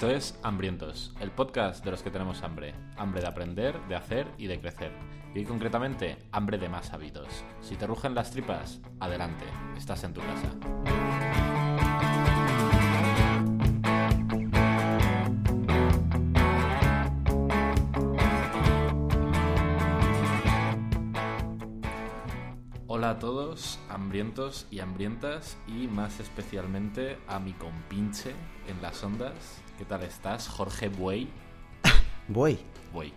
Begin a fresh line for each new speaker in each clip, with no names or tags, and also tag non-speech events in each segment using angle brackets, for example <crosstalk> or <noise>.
Esto es Hambrientos, el podcast de los que tenemos hambre. Hambre de aprender, de hacer y de crecer. Y concretamente, hambre de más hábitos. Si te rugen las tripas, adelante, estás en tu casa. Hola a todos, hambrientos y hambrientas, y más especialmente a mi compinche en las ondas. ¿Qué tal estás, Jorge Buey? <laughs>
Voy.
Buey.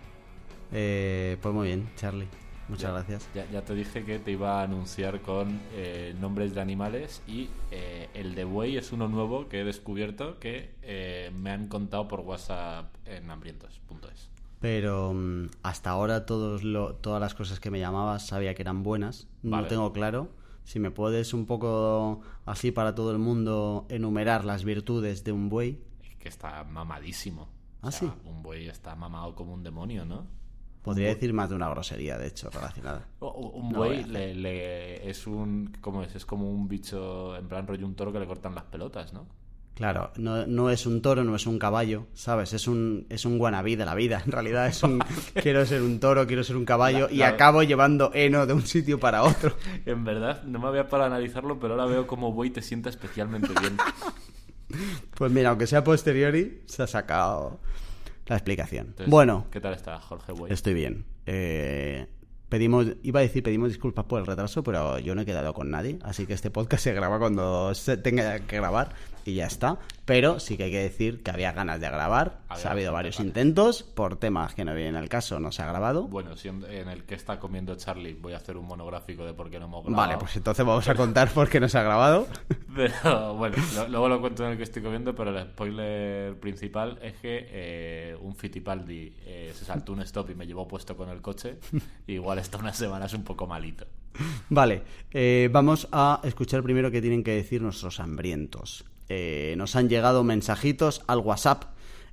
Eh, pues muy bien, Charlie. Muchas gracias.
Ya, ya te dije que te iba a anunciar con eh, nombres de animales y eh, el de buey es uno nuevo que he descubierto que eh, me han contado por WhatsApp en hambrientos.es.
Pero mm, hasta ahora todos lo, todas las cosas que me llamabas sabía que eran buenas.
Vale.
No tengo claro. Si me puedes un poco así para todo el mundo enumerar las virtudes de un buey.
Que está mamadísimo.
¿Ah, sí?
Un buey está mamado como un demonio, ¿no?
Podría decir más de una grosería, de hecho, relacionada.
Un
voy
buey
hacer.
le, le- es un ¿cómo es? Es como un bicho en plan rollo un toro que le cortan las pelotas, ¿no?
Claro, no, no es un toro, no es un caballo, ¿sabes? Es un, es un wannabe de la vida. En realidad es un <laughs> <laughs> quiero ser un toro, quiero ser un caballo
La-
y
la-
acabo llevando heno de un sitio para otro. <laughs>
En verdad, no me había para analizarlo, pero ahora veo como buey te sienta especialmente bien.
Pues mira, aunque sea posteriori, se ha sacado la explicación.
Entonces,
bueno,
¿qué tal está Jorge Buey?
estoy bien. Eh, pedimos, iba a decir pedimos disculpas por el retraso, pero yo no he quedado con nadie, así que este podcast se graba cuando se tenga que grabar y ya está. Pero sí que hay que decir que había ganas de grabar.
Había
ha habido varios
ganas.
intentos por temas que no vienen al caso, no se ha grabado.
Bueno, si en en el que está comiendo Charlie voy a hacer un monográfico de por qué no hemos grabado.
Vale, pues entonces vamos a contar por qué no se ha grabado. <laughs>
Pero bueno, lo- luego lo cuento en el que estoy comiendo, pero el spoiler principal es que eh, un Fittipaldi eh, se saltó un stop y me llevó puesto con el coche. y <laughs> igual está unas semanas un poco malito.
Vale, eh, vamos a escuchar primero qué tienen que decir nuestros hambrientos. Eh, nos han llegado mensajitos al WhatsApp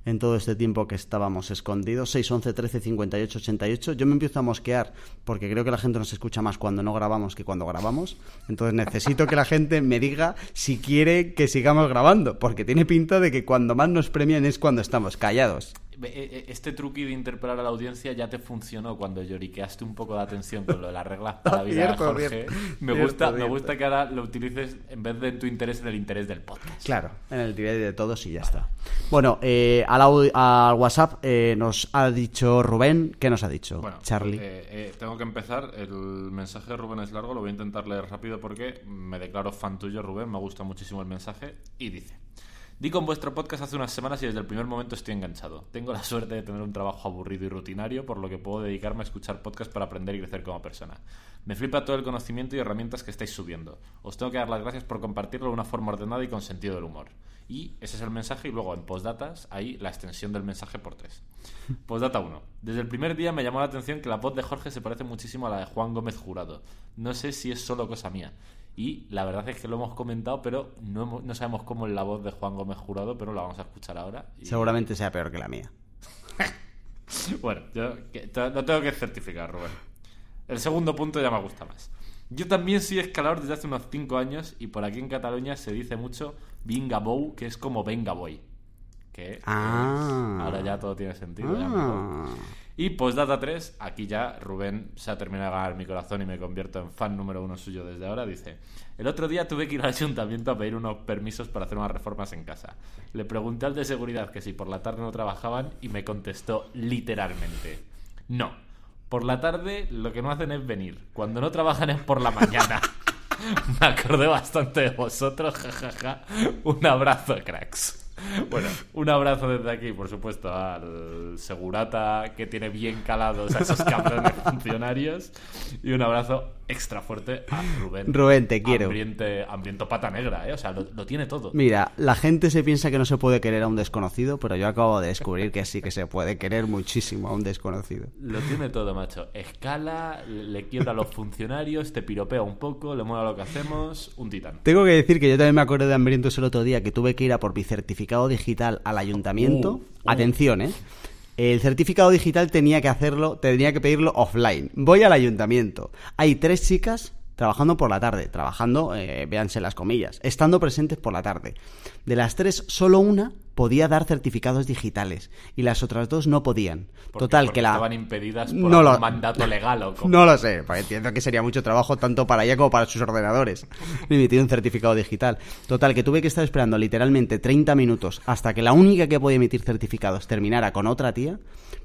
en todo este tiempo que estábamos escondidos. 611 13 58 88. Yo me empiezo a mosquear porque creo que la gente nos escucha más cuando no grabamos que cuando grabamos. Entonces necesito que la gente me diga si quiere que sigamos grabando, porque tiene pinta de que cuando más nos premian es cuando estamos callados.
Eh, eh, Este truqui de interpelar a la audiencia ya te funcionó cuando lloriqueaste un poco de atención con lo de las reglas para la <laughs> vida de
Cierto,
Jorge.
cierto.
Me
Cierto,
gusta, me gusta que ahora lo utilices en vez de en tu interés en el interés del podcast.
Claro, en el directo de todos y ya está. Bueno, eh, al, al WhatsApp eh, nos ha dicho Rubén. ¿Qué nos ha dicho?
Bueno,
Charlie.
eh, eh, tengo que empezar. El mensaje de Rubén es largo, lo voy a intentar leer rápido porque me declaro fan tuyo, Rubén. Me gusta muchísimo el mensaje. Y dice: Di con vuestro podcast hace unas semanas y desde el primer momento estoy enganchado. Tengo la suerte de tener un trabajo aburrido y rutinario, por lo que puedo dedicarme a escuchar podcast para aprender y crecer como persona. Me flipa todo el conocimiento y herramientas que estáis subiendo. Os tengo que dar las gracias por compartirlo de una forma ordenada y con sentido del humor. Y ese es el mensaje y luego en postdatas hay la extensión del mensaje por tres. <laughs> Postdata 1. Desde el primer día me llamó la atención que la voz de Jorge se parece muchísimo a la de Juan Gómez Jurado. No sé si es solo cosa mía. Y la verdad es que lo hemos comentado, pero no, hemos- no sabemos cómo es la voz de Juan Gómez Jurado, pero la vamos a escuchar ahora. Y-
Seguramente sea peor que la mía. <laughs>
Bueno, yo lo tengo que certificar, Rubén. El segundo punto ya me gusta más. Yo también soy escalador desde hace unos 5 años y por aquí en Cataluña se dice mucho Vinga Bow, que es como Venga Boy. Que
Ah.
ahora ya todo tiene sentido. ya.
Ah.
Y postdata 3, aquí ya Rubén se ha terminado de ganar mi corazón y me convierto en fan número uno suyo desde ahora. Dice: El otro día tuve que ir al ayuntamiento a pedir unos permisos para hacer unas reformas en casa. Le pregunté al de seguridad que si por la tarde no trabajaban y me contestó literalmente: No, por la tarde lo que no hacen es venir. Cuando no trabajan es por la mañana. <laughs> me acordé bastante de vosotros, <laughs> jajaja. Un abrazo, cracks. Bueno, un abrazo desde aquí, por supuesto, al segurata que tiene bien calados a esos <laughs> cabrones funcionarios. Y un abrazo extra fuerte a Rubén.
Rubén, te quiero.
Hambriente, hambriento pata negra, ¿eh? O sea, lo, lo tiene todo.
Mira, la gente se piensa que no se puede querer a un desconocido, pero yo acabo de descubrir que sí que se puede querer muchísimo a un desconocido.
Lo tiene todo, macho. Escala, le le quiebra a los funcionarios, te piropea un poco, le mola lo que hacemos. Un titán.
Tengo que decir que yo también me acordé de Hambrientos el otro día que tuve que ir a por mi certificado digital al ayuntamiento.
Uh, uh.
Atención, ¿eh? El certificado digital tenía que hacerlo, tenía que pedirlo offline. Voy al ayuntamiento. Hay tres chicas trabajando por la tarde, trabajando, eh, véanse las comillas, estando presentes por la tarde. De las tres, solo una podía dar certificados digitales y las otras dos no podían.
Porque-
Total,
porque
que la...
estaban impedidas por
No
un
lo-
mandato legal o como...
No lo sé, porque entiendo que sería mucho trabajo tanto para ella como para sus ordenadores. <laughs> Emitir un certificado digital. Total, que tuve que estar esperando literalmente 30 minutos hasta que la única que podía emitir certificados terminara con otra tía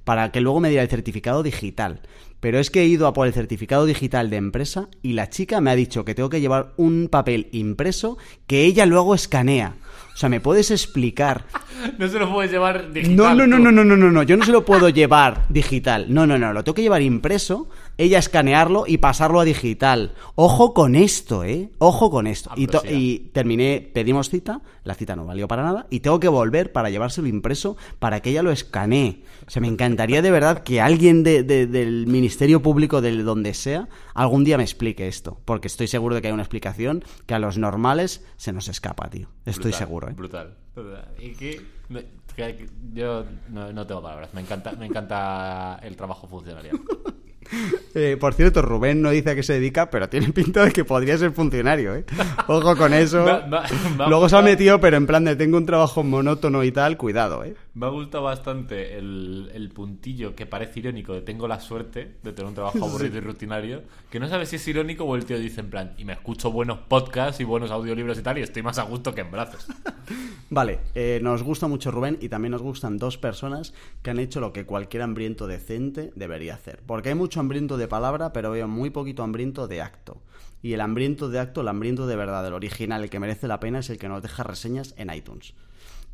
para que luego me diera el certificado digital. Pero es que he ido a por el certificado digital de empresa y la chica me ha dicho que tengo que llevar un papel impreso que ella luego escanea. O sea, ¿me puedes explicar <laughs>
No se lo puedes llevar digital.
no, no, no, no, no, no, no, no. Yo no se lo puedo llevar digital. No, no, no. Lo tengo que llevar impreso, ella escanearlo y pasarlo a digital. Ojo con esto, ¿eh? Ojo con esto.
Ah,
Y, y terminé, pedimos cita, la cita no valió para nada, y tengo que volver para llevárselo impreso para que ella lo escanee. O sea, me encantaría de verdad que alguien de- de- del Ministerio Público, de donde sea, algún día me explique esto. Porque estoy seguro de que hay una explicación que a los normales se nos escapa, tío. Estoy
Brutal,
seguro, ¿eh?
Brutal. brutal. Y que, me- que- yo no, no tengo palabras. Me encanta, me encanta el trabajo funcionarial. <laughs> <laughs>
Eh, por cierto, Rubén no dice a qué se dedica, pero tiene pinta de que podría ser funcionario, ¿eh? Ojo con eso. <laughs> Luego se ha metido, pero en plan de tengo un trabajo monótono y tal, cuidado, ¿eh?
Me ha gustado bastante el, el puntillo que parece irónico de tengo la suerte de tener un trabajo <laughs> aburrido y rutinario, que no sabes si es irónico o el tío dice en plan, y me escucho buenos podcasts y buenos audiolibros y tal, y estoy más a gusto que en brazos. <laughs>
Vale, eh, nos gusta mucho Rubén y también nos gustan dos personas que han hecho lo que cualquier hambriento decente debería hacer. Porque hay mucho hambriento de palabra, pero veo muy poquito hambriento de acto. Y el hambriento de acto, el hambriento de verdad, el original, el que merece la pena, es el que nos deja reseñas en iTunes.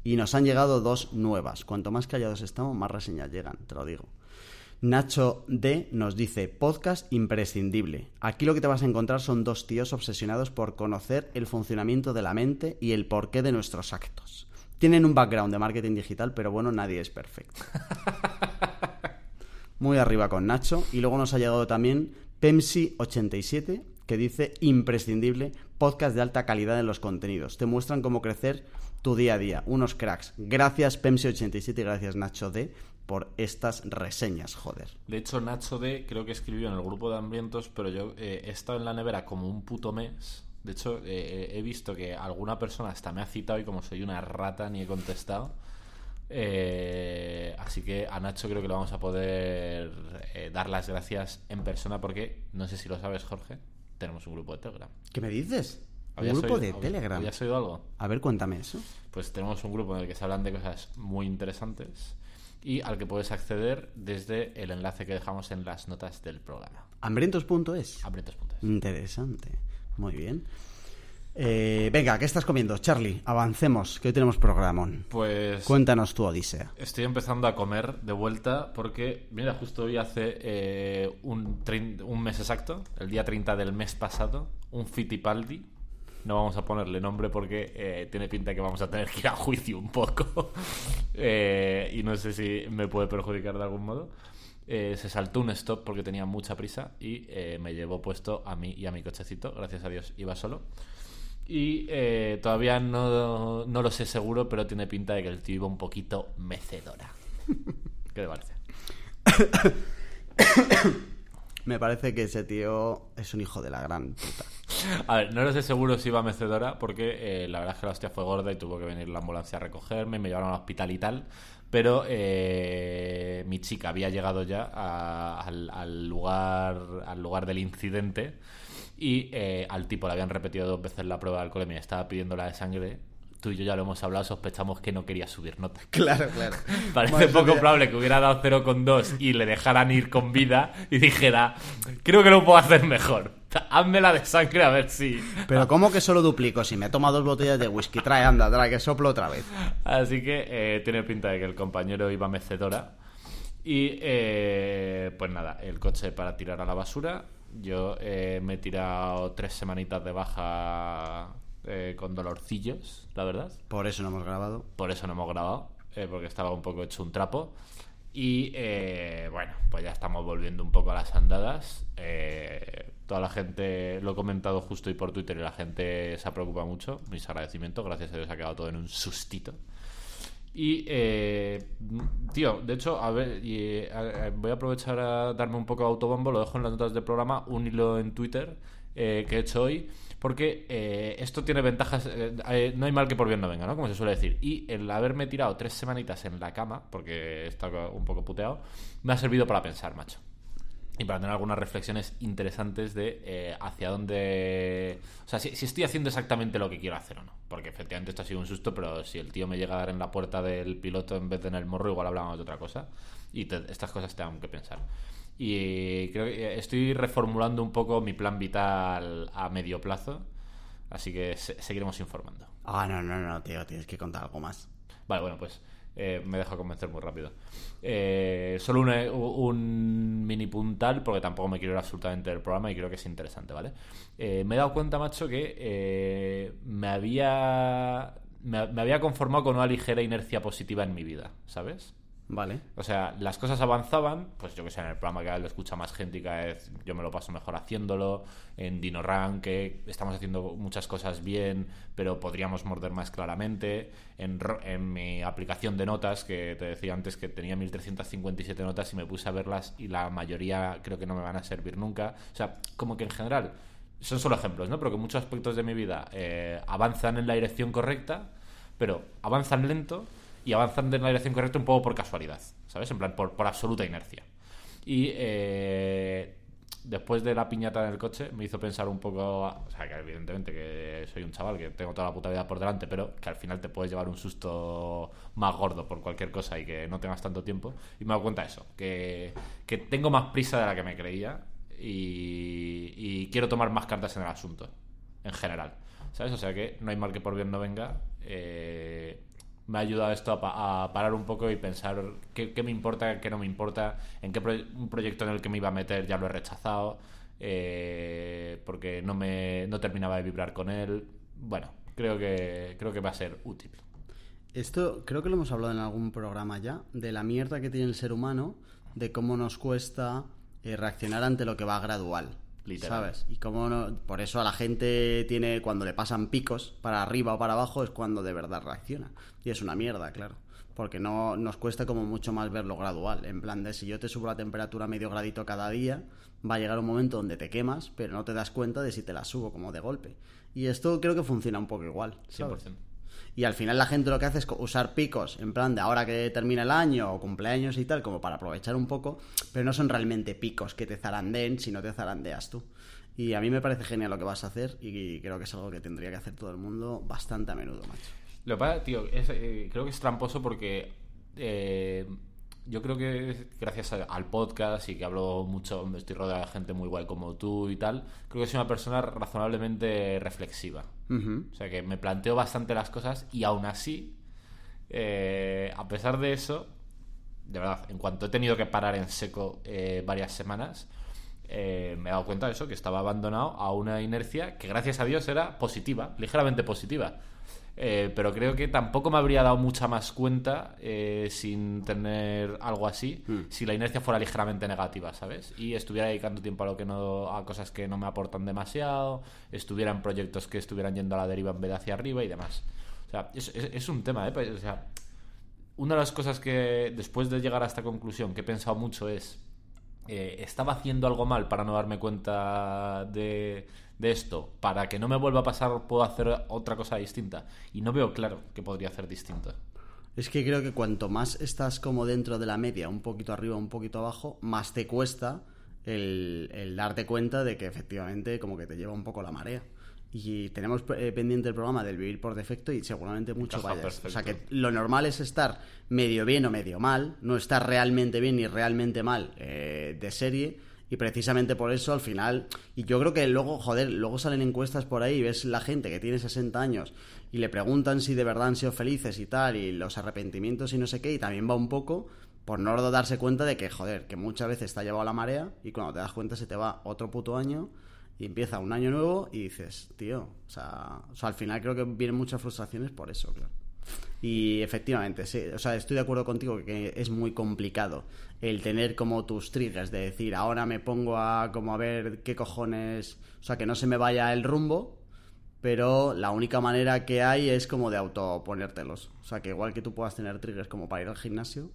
Y nos han llegado dos nuevas. Cuanto más callados estamos, más reseñas llegan, te lo digo. Nacho D nos dice, podcast imprescindible. Aquí lo que te vas a encontrar son dos tíos obsesionados por conocer el funcionamiento de la mente y el porqué de nuestros actos. Tienen un background de marketing digital, pero bueno, nadie es perfecto. <laughs> Muy arriba con Nacho. Y luego nos ha llegado también Pemsi87, que dice imprescindible, podcast de alta calidad en los contenidos. Te muestran cómo crecer tu día a día. Unos cracks. Gracias Pemsi87 y gracias Nacho D por estas reseñas, joder.
De hecho, Nacho D creo que escribió en el grupo de hambrientos, pero yo eh, he estado en la nevera como un puto mes. De hecho, eh, he visto que alguna persona hasta me ha citado y como soy una rata ni he contestado. Eh, así que a Nacho creo que le vamos a poder eh, dar las gracias en persona porque, no sé si lo sabes, Jorge, tenemos un grupo de Telegram.
¿Qué me dices? ¿Un
¿Habías
grupo
oído-
de Telegram?
¿Habías oído algo?
A ver, cuéntame eso.
Pues tenemos un grupo en el que se hablan de cosas muy interesantes y al que puedes acceder desde el enlace que dejamos en las notas del programa.
Hambrientos.es.
Hambrientos.es.
Interesante. Muy bien. Eh, venga, ¿qué estás comiendo? Charlie, avancemos, que hoy tenemos programón.
Pues
Cuéntanos tu odisea.
estoy empezando a comer de vuelta porque, mira, justo hoy hace eh, un, un mes exacto, el día 30 del mes pasado, un Fittipaldi. No vamos a ponerle nombre porque eh, tiene pinta que vamos a tener que ir a juicio un poco. <laughs> Eh, y no sé si me puede perjudicar de algún modo. Eh, se saltó un stop porque tenía mucha prisa y me llevó puesto a mí y a mi cochecito. Gracias a Dios iba solo. Y todavía no, no lo sé seguro, pero tiene pinta de que el tío iba un poquito mecedora. <laughs> ¿Qué te parece? <coughs>
Me parece que ese tío es un hijo de la gran puta.
A ver, no lo sé seguro si iba mecedora, porque eh, la verdad es que la hostia fue gorda y tuvo que venir la ambulancia a recogerme, me llevaron al hospital y tal. Pero eh, mi chica había llegado ya a- al, al lugar, al lugar del incidente y eh, al tipo le habían repetido dos veces la prueba de alcoholemia, estaba pidiendo la de sangre. Tú y yo ya lo hemos hablado, sospechamos que no quería subir nota. <laughs>
Claro, claro. <laughs>
Parece poco probable que hubiera dado 0,2 y le dejaran ir con vida y dijera, creo que lo puedo hacer mejor. Hazme la de sangre a ver si...
Pero <laughs> ¿cómo que solo duplico? Si me he tomado dos botellas de whisky, trae, anda, trae, que soplo otra vez.
Así que eh, tiene pinta de que el compañero iba mecedora. Y eh, pues nada, el coche para tirar a la basura. Yo eh, me he tirado tres semanitas de baja eh, con dolorcillos, la verdad.
Por eso no hemos grabado.
Por eso no hemos grabado, eh, porque estaba un poco hecho un trapo. Y eh, bueno, pues ya estamos volviendo un poco a las andadas. Eh, toda la gente, lo he comentado justo y por Twitter, y la gente se ha preocupado mucho. Mis agradecimientos, gracias a Dios ha quedado todo en un sustito. Y, eh, tío, de hecho, a ver, y, eh, a- a- voy a aprovechar a darme un poco de autobombo, lo dejo en las notas del programa, un hilo en Twitter eh, que he hecho hoy, porque eh, esto tiene ventajas, eh, eh, no hay mal que por bien no venga, ¿no? Como se suele decir. Y el haberme tirado tres semanitas en la cama, porque estaba un poco puteado, me ha servido para pensar, macho. Y para tener algunas reflexiones interesantes de eh, hacia dónde... O sea, si, si estoy haciendo exactamente lo que quiero hacer o no. Porque efectivamente esto ha sido un susto, pero si el tío me llega a dar en la puerta del piloto en vez de en el morro, igual hablábamos de otra cosa. Y te- estas cosas te dan que pensar. Y creo que estoy reformulando un poco mi plan vital a medio plazo. Así que se- seguiremos informando.
Ah, no, no, no, tío, tienes que contar algo más.
Vale, bueno, pues eh, me dejo convencer muy rápido. Eh, solo una- un mini puntal, porque tampoco me quiero ir absolutamente del programa y creo que es interesante, ¿vale? Eh, me he dado cuenta, macho, que eh, me había. Me, me había conformado con una ligera inercia positiva en mi vida, ¿sabes?
Vale.
O sea, las cosas avanzaban, pues yo que sé, en el programa que lo escucha más gente y cada vez yo me lo paso mejor haciéndolo, en DinoRank, que estamos haciendo muchas cosas bien, pero podríamos morder más claramente, en, en mi aplicación de notas, que te decía antes que tenía 1357 notas y me puse a verlas y la mayoría creo que no me van a servir nunca. O sea, como que en general, son solo ejemplos, ¿no? Pero que muchos aspectos de mi vida eh, avanzan en la dirección correcta, pero avanzan lento y avanzan en la dirección correcta un poco por casualidad, ¿sabes? En plan, por, por absoluta inercia. Y eh, después de la piñata en el coche me hizo pensar un poco, o sea, que evidentemente que soy un chaval, que tengo toda la puta vida por delante, pero que al final te puedes llevar un susto más gordo por cualquier cosa y que no tengas tanto tiempo. Y me he dado cuenta de eso, que, que tengo más prisa de la que me creía y, y quiero tomar más cartas en el asunto, en general. ¿Sabes? O sea que no hay mal que por bien no venga. Eh, me ha ayudado esto a, a parar un poco y pensar qué, me importa, qué no me importa, en qué un proyecto en el que me iba a meter ya lo he rechazado, eh, porque no me no terminaba de vibrar con él. Bueno, creo que creo que va a ser útil.
Esto creo que lo hemos hablado en algún programa ya, de la mierda que tiene el ser humano, de cómo nos cuesta eh, reaccionar ante lo que va gradual.
Literal.
¿Sabes? Y cómo no, por eso a la gente tiene, cuando le pasan picos para arriba o para abajo, es cuando de verdad reacciona. Y es una mierda, claro. Porque no nos cuesta como mucho más verlo gradual. En plan de si yo te subo la temperatura medio gradito cada día, va a llegar un momento donde te quemas, pero no te das cuenta de si te la subo como de golpe. Y esto creo que funciona un poco igual. ¿sabes?
100%.
Y al final la gente lo que hace es usar picos, en plan de ahora que termina el año o cumpleaños y tal, como para aprovechar un poco, pero no son realmente picos que te zarandeen, sino te zarandeas tú. Y a mí me parece genial lo que vas a hacer y creo que es algo que tendría que hacer todo el mundo bastante a menudo, macho.
Lo que pasa, tío, eh, creo que es tramposo porque eh, yo creo que gracias a- al podcast y que hablo mucho, estoy rodeado de gente muy guay como tú y tal, creo que soy una persona razonablemente reflexiva. O sea que me planteo bastante las cosas y aún así, eh, a pesar de eso, de verdad, en cuanto he tenido que parar en seco eh, varias semanas, eh, me he dado cuenta de eso, que estaba abandonado a una inercia que gracias a Dios era positiva, ligeramente positiva. Eh, pero creo que tampoco me habría dado mucha más cuenta eh, sin tener algo así si la inercia fuera ligeramente negativa, ¿sabes? Y estuviera dedicando tiempo a lo que no a cosas que no me aportan demasiado, estuviera en proyectos que estuvieran yendo a la deriva en vez de hacia arriba y demás. O sea, es, es- es un tema, ¿eh? Pues, O sea, una de las cosas que después de llegar a esta conclusión que he pensado mucho es eh, estaba haciendo algo mal para no darme cuenta de, de esto para que no me vuelva a pasar puedo hacer otra cosa distinta y no veo claro que podría hacer distinto
Es que creo que cuanto más estás como dentro de la media, un poquito arriba, un poquito abajo, más te cuesta el, el darte cuenta de que efectivamente como que te lleva un poco la marea. Y tenemos eh, pendiente el programa del vivir por defecto y seguramente mucho vayas. O sea que lo normal es estar medio bien o medio mal, no estar realmente bien ni realmente mal eh, de serie. Y precisamente por eso al final, y yo creo que luego, joder, luego salen encuestas por ahí, ves la gente que tiene 60 años y le preguntan si de verdad han sido felices y tal, y los arrepentimientos y no sé qué, y también va un poco por no darse cuenta de que, joder, que muchas veces está llevado a la marea y cuando te das cuenta se te va otro puto año y empieza un año nuevo y dices, tío, o sea, o sea, al final creo que vienen muchas frustraciones por eso, claro. Y efectivamente, sí, o sea, estoy de acuerdo contigo que es muy complicado el tener como tus triggers de decir, ahora me pongo a como a ver qué cojones, o sea, que no se me vaya el rumbo, pero la única manera que hay es como de autoponértelos. O sea, que igual que tú puedas tener triggers como para ir al gimnasio,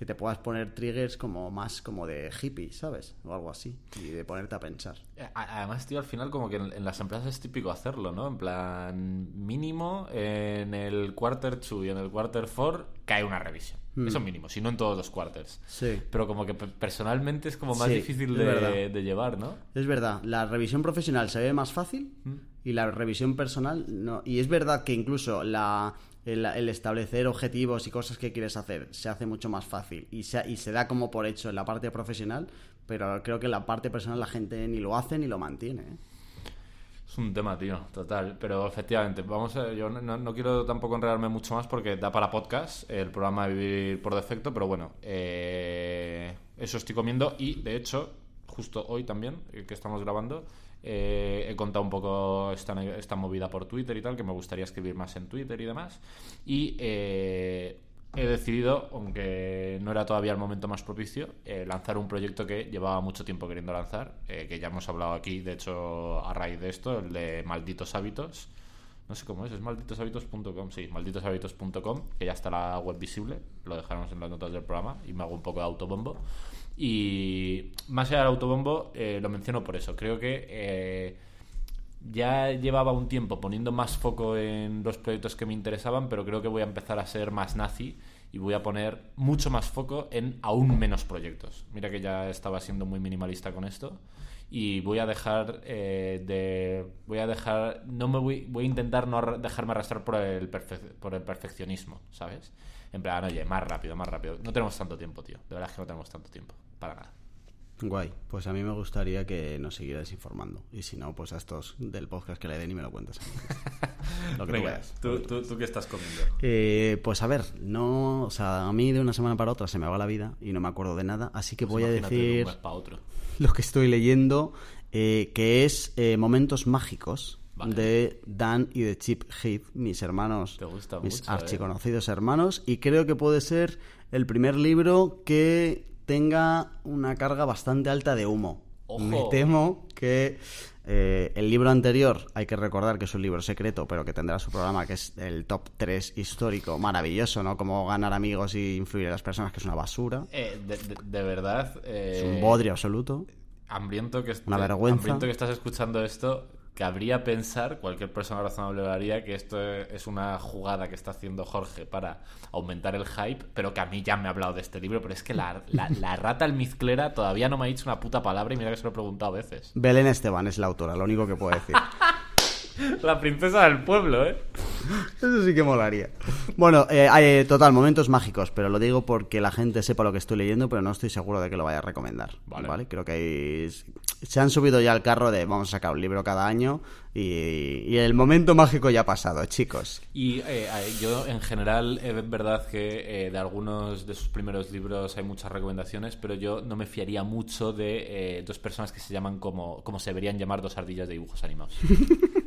que te puedas poner triggers como más como de hippie, ¿sabes? O algo así, y de ponerte a pensar.
Eh, además, tío, al final como que en, las empresas es típico hacerlo, ¿no? En plan, mínimo en el quarter 2 y en el quarter 4 cae una revisión. Hmm. Eso mínimo, si no en todos los quarters.
Sí.
Pero como que personalmente es como más difícil de, llevar, ¿no?
Es verdad, la revisión profesional se ve más fácil hmm. y la revisión personal no. Y es verdad que incluso la el, establecer objetivos y cosas que quieres hacer se hace mucho más fácil y se, y se da como por hecho en la parte profesional, pero creo que en la parte personal la gente ni lo hace ni lo mantiene. ¿eh?
Es un tema, tío, total. Pero efectivamente, vamos a, yo no, quiero tampoco enredarme mucho más porque da para podcast el programa de Vivir por Defecto, pero bueno, eh, eso estoy comiendo y de hecho, justo hoy también, eh, que estamos grabando, eh, he contado un poco esta, movida por Twitter y tal, que me gustaría escribir más en Twitter y demás. Y eh, he decidido, aunque no era todavía el momento más propicio, eh, lanzar un proyecto que llevaba mucho tiempo queriendo lanzar, que ya hemos hablado aquí, de hecho, a raíz de esto, el de Malditos Hábitos. No sé cómo es, es malditoshábitos.com, sí, malditoshábitos.com, que ya está la web visible, lo dejaremos en las notas del programa y me hago un poco de autobombo. Y más allá del autobombo, eh, lo menciono por eso. Creo que eh, ya llevaba un tiempo poniendo más foco en los proyectos que me interesaban, pero creo que voy a empezar a ser más nazi y voy a poner mucho más foco en aún menos proyectos. Mira que ya estaba siendo muy minimalista con esto y voy a dejar eh, de voy a dejar no me voy, voy a intentar no dejarme arrastrar por el por el perfeccionismo sabes en plan oye más rápido más rápido no tenemos tanto tiempo tío de verdad es que no tenemos tanto tiempo para nada.
Guay, pues a mí me gustaría que nos siguieras informando. Y si no, pues a estos del podcast que le den y me lo cuentas. <laughs>
lo que tú, tú, tú, qué estás comiendo?
Eh, pues a ver, no, o sea, a mí de una semana para otra se me va la vida y no me acuerdo de nada, así que pues voy a decir <laughs> lo que estoy leyendo, eh, que es eh, Momentos Mágicos. De Dan y de Chip Heath, mis hermanos, mis archiconocidos hermanos, y creo que puede ser el primer libro que tenga una carga bastante alta de humo. Me temo que eh, el libro anterior, hay que recordar que es un libro secreto, pero que tendrá su programa, que es el top 3 histórico, maravilloso, ¿no? Como ganar amigos y influir en las personas, que es una basura.
Eh, de, verdad.
es un bodrio absoluto.
Hambriento que,
una vergüenza.
hambriento que estás escuchando esto, cabría pensar, cualquier persona razonable lo haría, que esto es una jugada que está haciendo Jorge para aumentar el hype, pero que a mí ya me ha hablado de este libro, pero es que la, la, rata almizclera todavía no me ha dicho una puta palabra y mira que se lo he preguntado a veces.
Belén Esteban es la autora, lo único que puedo decir. <laughs>
La princesa del pueblo, ¿eh?
Eso sí que molaría. Bueno, eh, hay eh, total, momentos mágicos, pero lo digo porque la gente sepa lo que estoy leyendo, pero no estoy seguro de que lo vaya a recomendar. Vale. Creo que se han subido ya al carro de vamos a sacar un libro cada año y, el momento mágico ya ha pasado, chicos.
Y eh, yo, en general, es verdad que de algunos de sus primeros libros hay muchas recomendaciones, pero yo no me fiaría mucho de dos personas que se llaman como, como se deberían llamar dos ardillas de dibujos animados. <laughs>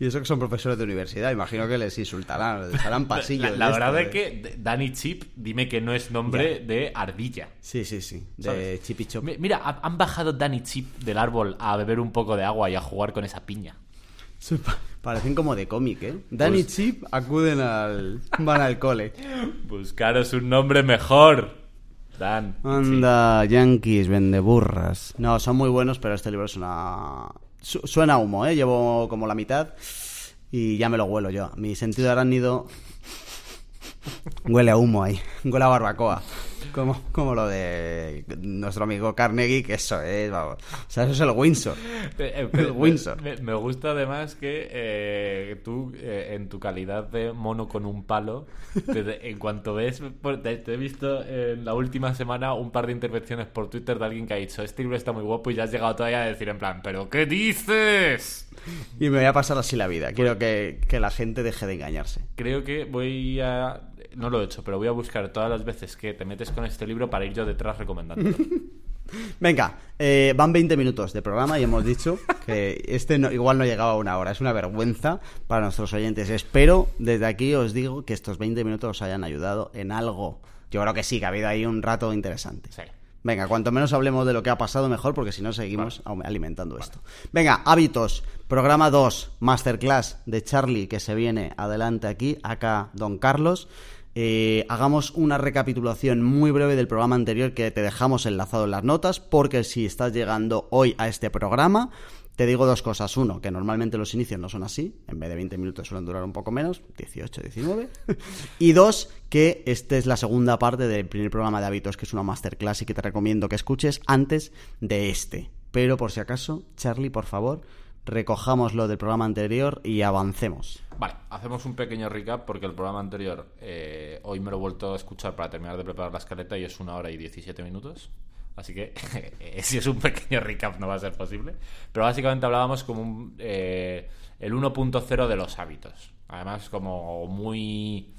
Y eso que son profesores de universidad, imagino que les insultarán, les harán pasillos.
La, verdad es que Danny Chip, dime que no es nombre de ardilla.
Sí, sí, sí, de Chip y Chop.
Mira, han bajado Danny Chip del árbol a beber un poco de agua y a jugar con esa piña.
Parecen como de cómic, ¿eh? Danny pues- Chip acuden al... van al cole.
Buscaros un nombre mejor. Dan.
Anda, Yankees, vende burras. No, son muy buenos, pero este libro es una suena humo, ¿eh? Llevo como la mitad y ya me lo huelo yo. Mi sentido arácnido huele a humo ahí, huele a barbacoa. Como, como lo de nuestro amigo Carnegie, que eso es, vamos. O sea, eso es el Windsor.
Eh, el Windsor. Me, gusta además que eh, tú, eh, en tu calidad de mono con un palo, en cuanto ves, te, he visto en la última semana un par de intervenciones por Twitter de alguien que ha dicho, este libro está muy guapo y ya has llegado todavía a decir en plan, ¿pero qué dices?
Y me voy a pasar así la vida. Quiero que, que la gente deje de engañarse.
Creo que voy a no lo he hecho, pero voy a buscar todas las veces que te metes con este libro para ir yo detrás recomendándolo. <laughs>
Venga, eh, van 20 minutos de programa y hemos dicho que este igual no llegaba a una hora. Es una vergüenza para nuestros oyentes. Espero, desde aquí os digo, que estos 20 minutos os hayan ayudado en algo. Yo creo que sí, que ha habido ahí un rato interesante. Venga, cuanto menos hablemos de lo que ha pasado, mejor, porque si no seguimos alimentando esto. Venga, hábitos. Programa 2, Masterclass de Charlie, que se viene adelante aquí, acá Don Carlos. Eh, hagamos una recapitulación muy breve del programa anterior que te dejamos enlazado en las notas, porque si estás llegando hoy a este programa, te digo dos cosas. Uno, que normalmente los inicios no son así. En vez de 20 minutos suelen durar un poco menos, 18, 19. <laughs> y dos, que esta es la segunda parte del primer programa de hábitos, que es una masterclass y que te recomiendo que escuches antes de este. Pero por si acaso, Charlie, por favor, recojamos lo del programa anterior y avancemos.
Vale, hacemos un pequeño recap porque el programa anterior eh, hoy me lo he vuelto a escuchar para terminar de preparar la escaleta y es una hora y 17 minutos. Así que <laughs> si es un pequeño recap no va a ser posible. Pero básicamente hablábamos como un, eh, el 1.0 de los hábitos. Además como muy...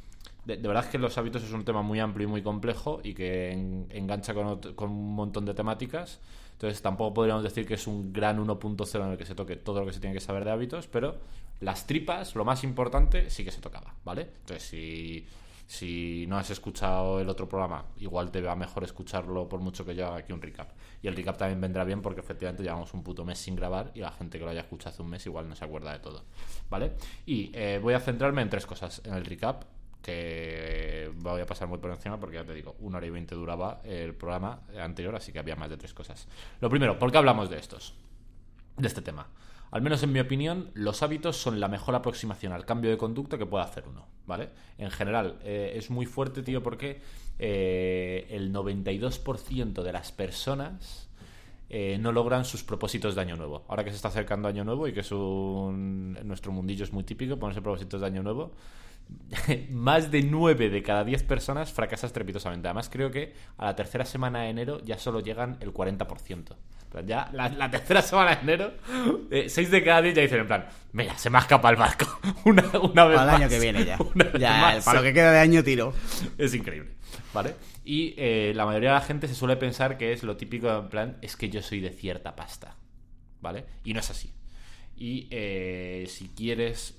De, verdad es que los hábitos es un tema muy amplio y muy complejo y que engancha con, con un montón de temáticas. Entonces tampoco podríamos decir que es un gran 1.0 en el que se toque todo lo que se tiene que saber de hábitos, pero las tripas, lo más importante, sí que se tocaba, ¿vale? Entonces si si no has escuchado el otro programa, igual te va mejor escucharlo por mucho que yo haga aquí un recap. Y el recap también vendrá bien porque efectivamente llevamos un puto mes sin grabar y la gente que lo haya escuchado hace un mes igual no se acuerda de todo. ¿Vale? Y eh, voy a centrarme en tres cosas en el recap que voy a pasar muy por encima porque ya te digo, una hora y veinte duraba el programa anterior, así que había más de tres cosas. Lo primero, ¿por qué hablamos de estos? De este tema. Al menos en mi opinión, los hábitos son la mejor aproximación al cambio de conducta que puede hacer uno, ¿vale? En general, eh, es muy fuerte, tío, porque eh, el 92% de las personas eh, no logran sus propósitos de año nuevo. Ahora que se está acercando año nuevo y que es un... Nuestro mundillo es muy típico ponerse propósitos de año nuevo, <laughs> más de 9 de cada 10 personas fracasa estrepitosamente. Además, creo que a la tercera semana de enero ya solo llegan el 40%. Ya la, tercera semana de enero, 6 eh, de cada 10 ya dicen en plan, mira, se me ha escapado el barco. <laughs> una, una vez
Para el año que viene ya. <laughs> ya para lo que queda de año tiro.
Es increíble, ¿vale? Y eh, la mayoría de la gente se suele pensar que es lo típico, en plan, es que yo soy de cierta pasta, ¿vale? Y no es así. Y eh, si quieres,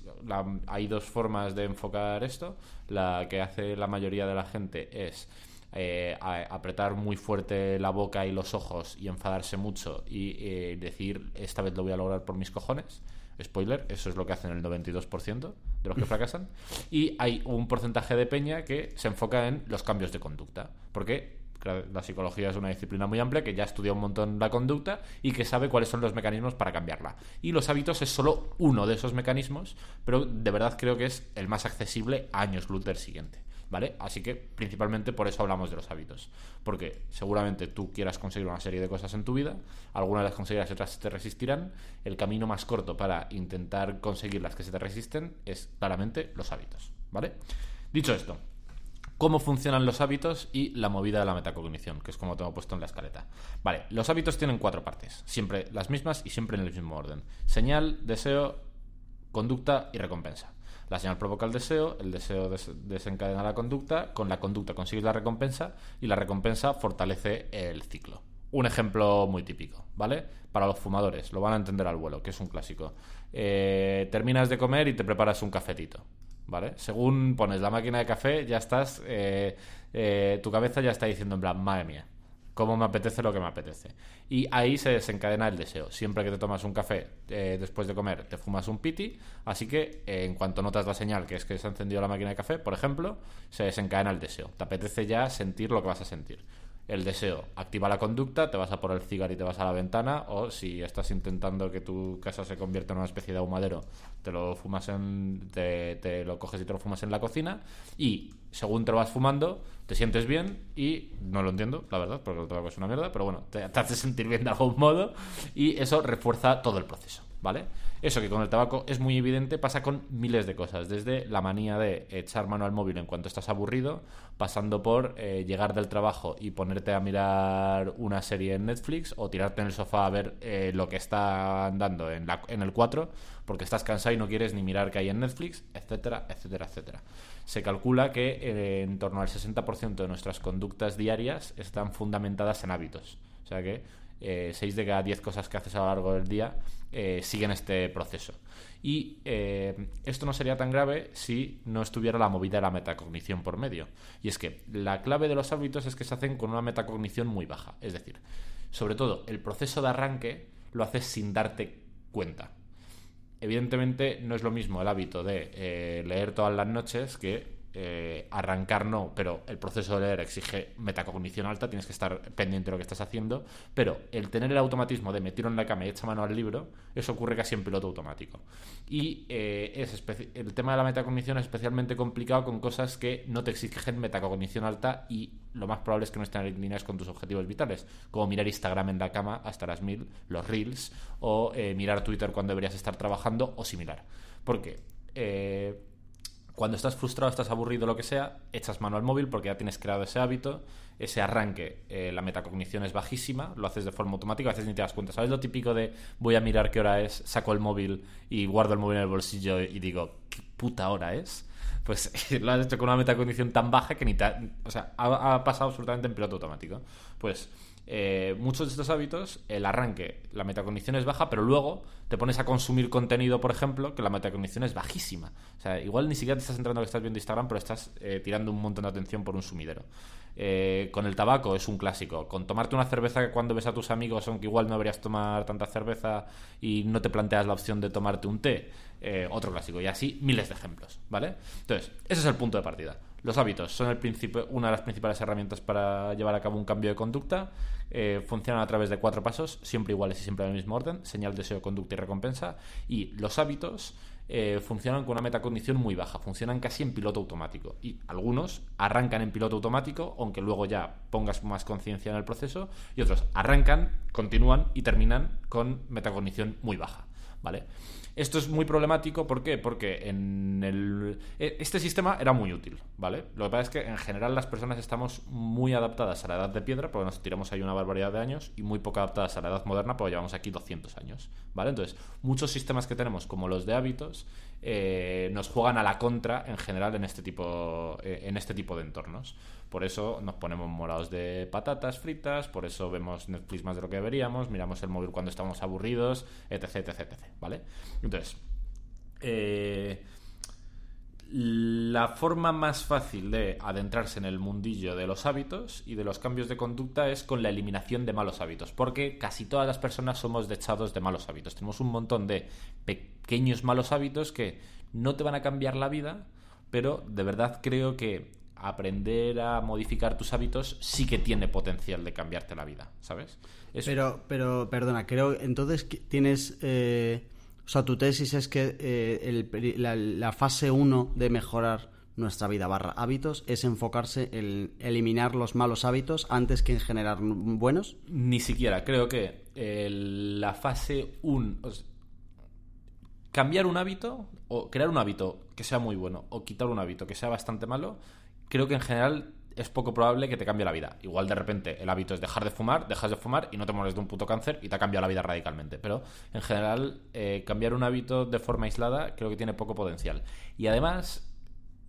hay dos formas de enfocar esto. La que hace la mayoría de la gente es eh, apretar muy fuerte la boca y los ojos y enfadarse mucho y eh, decir, esta vez lo voy a lograr por mis cojones. Spoiler, eso es lo que hacen el 92% de los que <laughs> fracasan. Y hay un porcentaje de peña que se enfoca en los cambios de conducta. Porque la psicología es una disciplina muy amplia que ya estudia un montón la conducta y que sabe cuáles son los mecanismos para cambiarla. Y los hábitos es solo uno de esos mecanismos, pero de verdad creo que es el más accesible a años luz del siguiente. ¿Vale? Así que principalmente por eso hablamos de los hábitos. Porque seguramente tú quieras conseguir una serie de cosas en tu vida, algunas las conseguirás y otras te resistirán. El camino más corto para intentar conseguir las que se te resisten es claramente los hábitos. ¿Vale? Dicho esto, cómo funcionan los hábitos y la movida de la metacognición, que es como tengo puesto en la escaleta. Vale, los hábitos tienen cuatro partes, siempre las mismas y siempre en el mismo orden. Señal, deseo, conducta y recompensa. La señal provoca el deseo, el deseo desencadena la conducta, con la conducta consigues la recompensa y la recompensa fortalece el ciclo. Un ejemplo muy típico, ¿vale? Para los fumadores, lo van a entender al vuelo, que es un clásico. Eh, terminas de comer y te preparas un cafetito. ¿vale? Según pones la máquina de café, ya estás, eh, eh, tu cabeza ya está diciendo en plan, madre mía, cómo me apetece lo que me apetece. Y ahí se desencadena el deseo. Siempre que te tomas un café eh, después de comer, te fumas un piti, así que en cuanto notas la señal que es que se ha encendido la máquina de café, por ejemplo, se desencadena el deseo. Te apetece ya sentir lo que vas a sentir el deseo. Activa la conducta, te vas a por el cigarro y te vas a la ventana, o si estás intentando que tu casa se convierta en una especie de ahumadero, te lo fumas en, te, lo coges y te lo fumas en la cocina, y según te lo vas fumando, te sientes bien y no lo entiendo, la verdad, porque el tabaco es una mierda, pero bueno, te, te hace sentir bien de algún modo y eso refuerza todo el proceso, ¿vale? Eso que con el tabaco es muy evidente, pasa con miles de cosas, desde la manía de echar mano al móvil en cuanto estás aburrido, pasando por eh, llegar del trabajo y ponerte a mirar una serie en Netflix o tirarte en el sofá a ver eh, lo que está andando en, la, en el 4 porque estás cansado y no quieres ni mirar qué hay en Netflix, etcétera, etcétera, etcétera. Se calcula que eh, en torno al 60% de nuestras conductas diarias están fundamentadas en hábitos. O sea que 6 de cada 10 cosas que haces a lo largo del día eh, siguen este proceso. Y eh, esto no sería tan grave si no estuviera la movida de la metacognición por medio. Y es que la clave de los hábitos es que se hacen con una metacognición muy baja. Es decir, sobre todo el proceso de arranque lo haces sin darte cuenta. Evidentemente no es lo mismo el hábito de eh, leer todas las noches que eh, arrancar no, pero el proceso de leer exige metacognición alta, tienes que estar pendiente de lo que estás haciendo, pero el tener el automatismo de meterlo en la cama y echar mano al libro, eso ocurre casi en piloto automático. Y eh, es el tema de la metacognición es especialmente complicado con cosas que no te exigen metacognición alta y lo más probable es que no estén alineadas con tus objetivos vitales, como mirar Instagram en la cama hasta las mil, los reels, o eh, mirar Twitter cuando deberías estar trabajando o similar. Porque eh, cuando estás frustrado, estás aburrido, lo que sea, echas mano al móvil porque ya tienes creado ese hábito, ese arranque, eh, la metacognición es bajísima, lo haces de forma automática, a veces ni te das cuenta. ¿Sabes lo típico de voy a mirar qué hora es, saco el móvil y guardo el móvil en el bolsillo y digo, ¿qué puta hora es? Pues <laughs> lo has hecho con una metacognición tan baja que ni te o sea, ha, ha pasado absolutamente en piloto automático. Pues eh, muchos de estos hábitos, el arranque, la metacognición es baja, pero luego te pones a consumir contenido, por ejemplo, que la metacognición es bajísima. O sea, igual ni siquiera te estás entrando que estás viendo Instagram, pero estás eh, tirando un montón de atención por un sumidero. Eh, con el tabaco es un clásico. Con tomarte una cerveza cuando ves a tus amigos, aunque igual no deberías tomar tanta cerveza y no te planteas la opción de tomarte un té, otro clásico. Y así miles de ejemplos, ¿vale? Entonces, ese es el punto de partida. Los hábitos son el una de las principales herramientas para llevar a cabo un cambio de conducta. Eh, funcionan a través de cuatro pasos, siempre iguales y siempre en el mismo orden, señal, deseo, conducta y recompensa. Y los hábitos eh, funcionan con una metacondición muy baja, funcionan casi en piloto automático. Y algunos arrancan en piloto automático, aunque luego ya pongas más conciencia en el proceso, y otros arrancan, continúan y terminan con metacognición muy baja. ¿Vale? Esto es muy problemático, ¿por qué? Porque en el, e, este sistema era muy útil, ¿vale? Lo que pasa es que en general las personas estamos muy adaptadas a la edad de piedra, porque nos tiramos ahí una barbaridad de años, y muy poco adaptadas a la edad moderna, porque llevamos aquí 200 años, ¿vale? Entonces, muchos sistemas que tenemos, como los de hábitos, eh, nos juegan a la contra en general en este tipo, eh, en este tipo de entornos. Por eso nos ponemos morados de patatas fritas, por eso vemos Netflix más de lo que deberíamos, miramos el móvil cuando estamos aburridos, etc, etc, etc, ¿vale? Entonces, eh, la forma más fácil de adentrarse en el mundillo de los hábitos y de los cambios de conducta es con la eliminación de malos hábitos, porque casi todas las personas somos dechados de malos hábitos. Tenemos un montón de pequeños malos hábitos que no te van a cambiar la vida, pero de verdad creo que aprender a modificar tus hábitos sí que tiene potencial de cambiarte la vida, ¿sabes?
Pero, pero, perdona, creo, entonces tienes... Eh, o sea, tu tesis es que eh, la, fase 1 de mejorar nuestra vida barra hábitos es enfocarse en eliminar los malos hábitos antes que en generar buenos.
Ni siquiera, creo que la fase 1... cambiar un hábito o crear un hábito que sea muy bueno o quitar un hábito que sea bastante malo creo que en general es poco probable que te cambie la vida. Igual de repente el hábito es dejar de fumar, dejas de fumar y no te mueres de un puto cáncer y te ha cambiado la vida radicalmente. Pero en general, eh, cambiar un hábito de forma aislada creo que tiene poco potencial. Y además,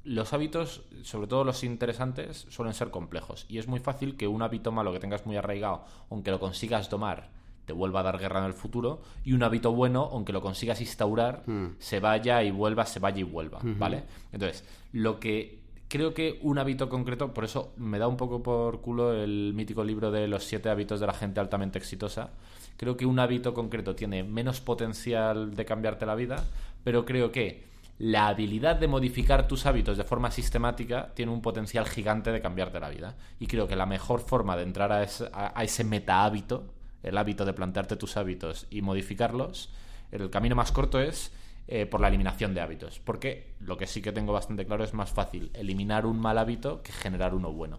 los hábitos, sobre todo los interesantes, suelen ser complejos. Y es muy fácil que un hábito malo que tengas muy arraigado, aunque lo consigas tomar, te vuelva a dar guerra en el futuro. Y un hábito bueno, aunque lo consigas instaurar, hmm. se vaya y vuelva, se vaya y vuelva. ¿Vale? Entonces, lo que creo que un hábito concreto, por eso me da un poco por culo el mítico libro de los siete hábitos de la gente altamente exitosa. Creo que un hábito concreto tiene menos potencial de cambiarte la vida, pero creo que la habilidad de modificar tus hábitos de forma sistemática tiene un potencial gigante de cambiarte la vida. Y creo que la mejor forma de entrar a ese, a ese meta hábito, el hábito de plantearte tus hábitos y modificarlos, el camino más corto es eh, por la eliminación de hábitos. Porque lo que sí que tengo bastante claro es más fácil eliminar un mal hábito que generar uno bueno.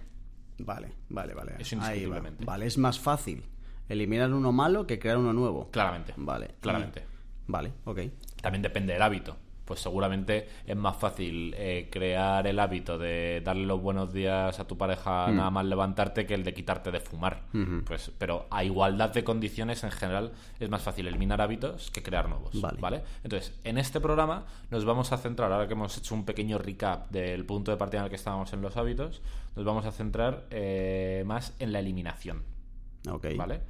Vale, vale, vale.
Eso indiscutiblemente.
Vale, es más fácil eliminar uno malo que crear uno nuevo.
Claramente.
Vale.
Claramente.
Vale, ok.
También depende del hábito pues seguramente es más fácil eh, crear el hábito de darle los buenos días a tu pareja mm. nada más levantarte que el de quitarte de fumar. Pues, pero a igualdad de condiciones en general es más fácil eliminar hábitos que crear nuevos. Vale. Entonces, en este programa nos vamos a centrar, ahora que hemos hecho un pequeño recap del punto de partida en el que estábamos en los hábitos, nos vamos a centrar eh, más en la eliminación.
Ok.
¿Vale?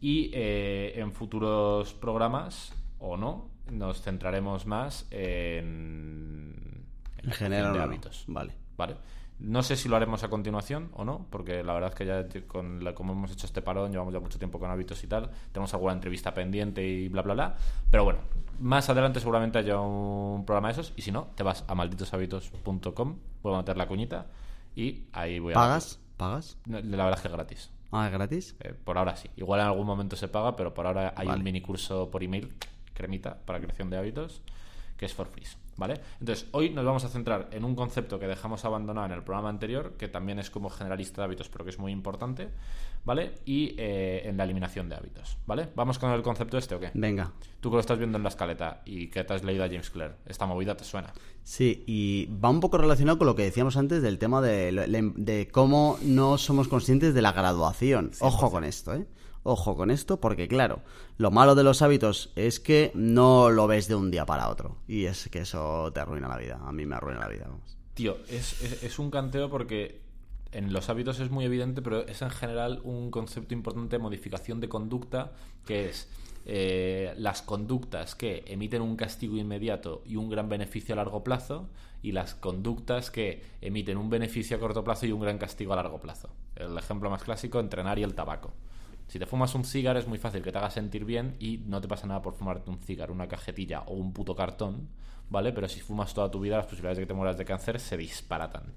Y eh, en futuros programas, o no, nos centraremos más en,
en, general de hábitos. Vale.
Vale. No sé si lo haremos a continuación o no, porque la verdad es que ya con la, como hemos hecho este parón, llevamos ya mucho tiempo con hábitos y tal, tenemos alguna entrevista pendiente y bla, bla, bla. Pero bueno, más adelante seguramente haya un programa de esos, y si no, te vas a malditoshábitos.com, voy a meter la cuñita y ahí voy a...
¿Pagas? ¿Pagas?
La verdad es que es gratis.
Ah, ¿es gratis?
Eh, por ahora sí. Igual en algún momento se paga, pero por ahora hay un mini curso por email, cremita, para creación de hábitos, que es for free. ¿Vale? Entonces, hoy nos vamos a centrar en un concepto que dejamos abandonado en el programa anterior, que también es como generalista de hábitos, pero que es muy importante, ¿vale? Y eh, en la eliminación de hábitos, ¿vale? ¿Vamos con el concepto este o qué?
Venga.
Tú que lo estás viendo en la escaleta y que te has leído a James Clear, esta movida te suena.
Sí, y va un poco relacionado con lo que decíamos antes del tema de, cómo no somos conscientes de la graduación. Ojo con esto, ¿eh? Ojo con esto, porque claro, lo malo de los hábitos es que no lo ves de un día para otro. Y es que eso te arruina la vida. A mí me arruina la vida. Vamos.
Tío, es, es, un canteo porque en los hábitos es muy evidente, pero es en general un concepto importante de modificación de conducta, que es eh, las conductas que emiten un castigo inmediato y un gran beneficio a largo plazo, y las conductas que emiten un beneficio a corto plazo y un gran castigo a largo plazo. El ejemplo más clásico, entrenar y el tabaco. Si te fumas un cigarro es muy fácil que te haga sentir bien y no te pasa nada por fumarte un cigarro, una cajetilla o un puto cartón, ¿vale? Pero si fumas toda tu vida, las posibilidades de que te mueras de cáncer se disparatan.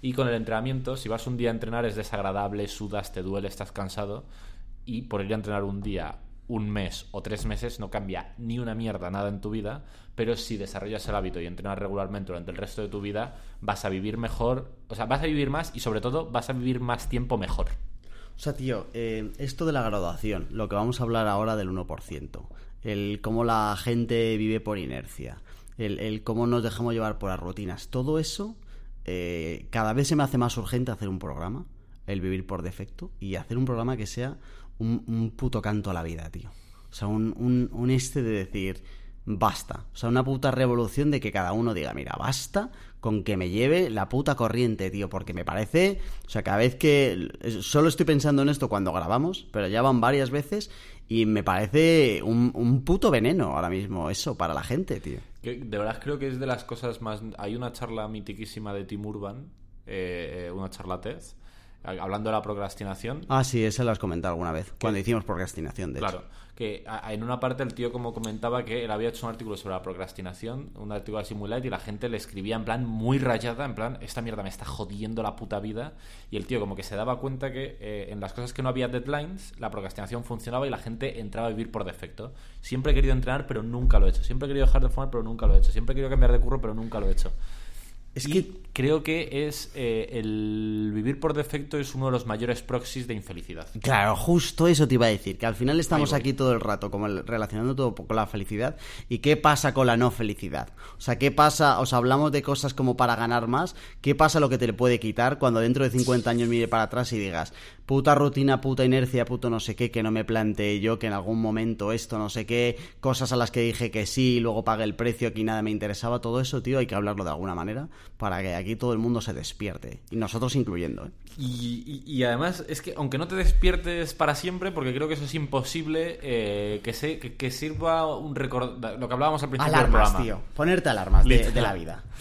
Y con el entrenamiento, si vas un día a entrenar es desagradable, sudas, te duele, estás cansado y por ir a entrenar un día, un mes o tres meses no cambia ni una mierda nada en tu vida, pero si desarrollas el hábito y entrenas regularmente durante el resto de tu vida, vas a vivir mejor, o sea, vas a vivir más y sobre todo vas a vivir más tiempo mejor.
O sea, tío, eh, esto de la graduación, lo que vamos a hablar ahora del 1%, el cómo la gente vive por inercia, el, cómo nos dejamos llevar por las rutinas, todo eso, eh, cada vez se me hace más urgente hacer un programa, el vivir por defecto, y hacer un programa que sea un, puto canto a la vida, tío. O sea, un, un, un este de decir, basta. O sea, una puta revolución de que cada uno diga, mira, basta con que me lleve la puta corriente, tío, porque me parece, o sea, cada vez que solo estoy pensando en esto cuando grabamos, pero ya van varias veces y me parece un, puto veneno ahora mismo eso para la gente, tío.
de verdad creo que es de las cosas más... Hay una charla mitiquísima de Tim Urban, eh, una charla TED, hablando de la procrastinación.
Ah, sí, esa la has comentado alguna vez, cuando hicimos procrastinación, de
claro, que en una parte el tío como comentaba que él había hecho un artículo sobre la procrastinación, un artículo así muy light, y la gente le escribía en plan muy rayada, en plan, esta mierda me está jodiendo la puta vida, y el tío como que se daba cuenta que eh, en las cosas que no había deadlines, la procrastinación funcionaba y la gente entraba a vivir por defecto. Siempre he querido entrenar, pero nunca lo he hecho. Siempre he querido dejar de fumar, pero nunca lo he hecho. Siempre he querido cambiar de curro, pero nunca lo he hecho. Es que creo que es eh, el vivir por defecto es uno de los mayores proxies de infelicidad.
Claro, justo eso te iba a decir, que al final estamos aquí todo el rato como relacionando todo con la felicidad y qué pasa con la no felicidad. O sea, qué pasa, os hablamos de cosas como para ganar más, qué pasa lo que te le puede quitar cuando dentro de 50 años mire para atrás y digas, puta rutina, puta inercia, puto no sé qué, que no me planteé yo, que en algún momento esto, no sé qué, cosas a las que dije que sí, luego pagué el precio, aquí nada me interesaba, todo eso, tío, hay que hablarlo de alguna manera para que aquí todo el mundo se despierte, y nosotros incluyendo. ¿eh?
Y, además es que aunque no te despiertes para siempre, porque creo que eso es imposible, eh, que, se, que, sirva un record... Lo que hablábamos al principio
del programa. tío, ponerte alarmas de, de la vida. <laughs>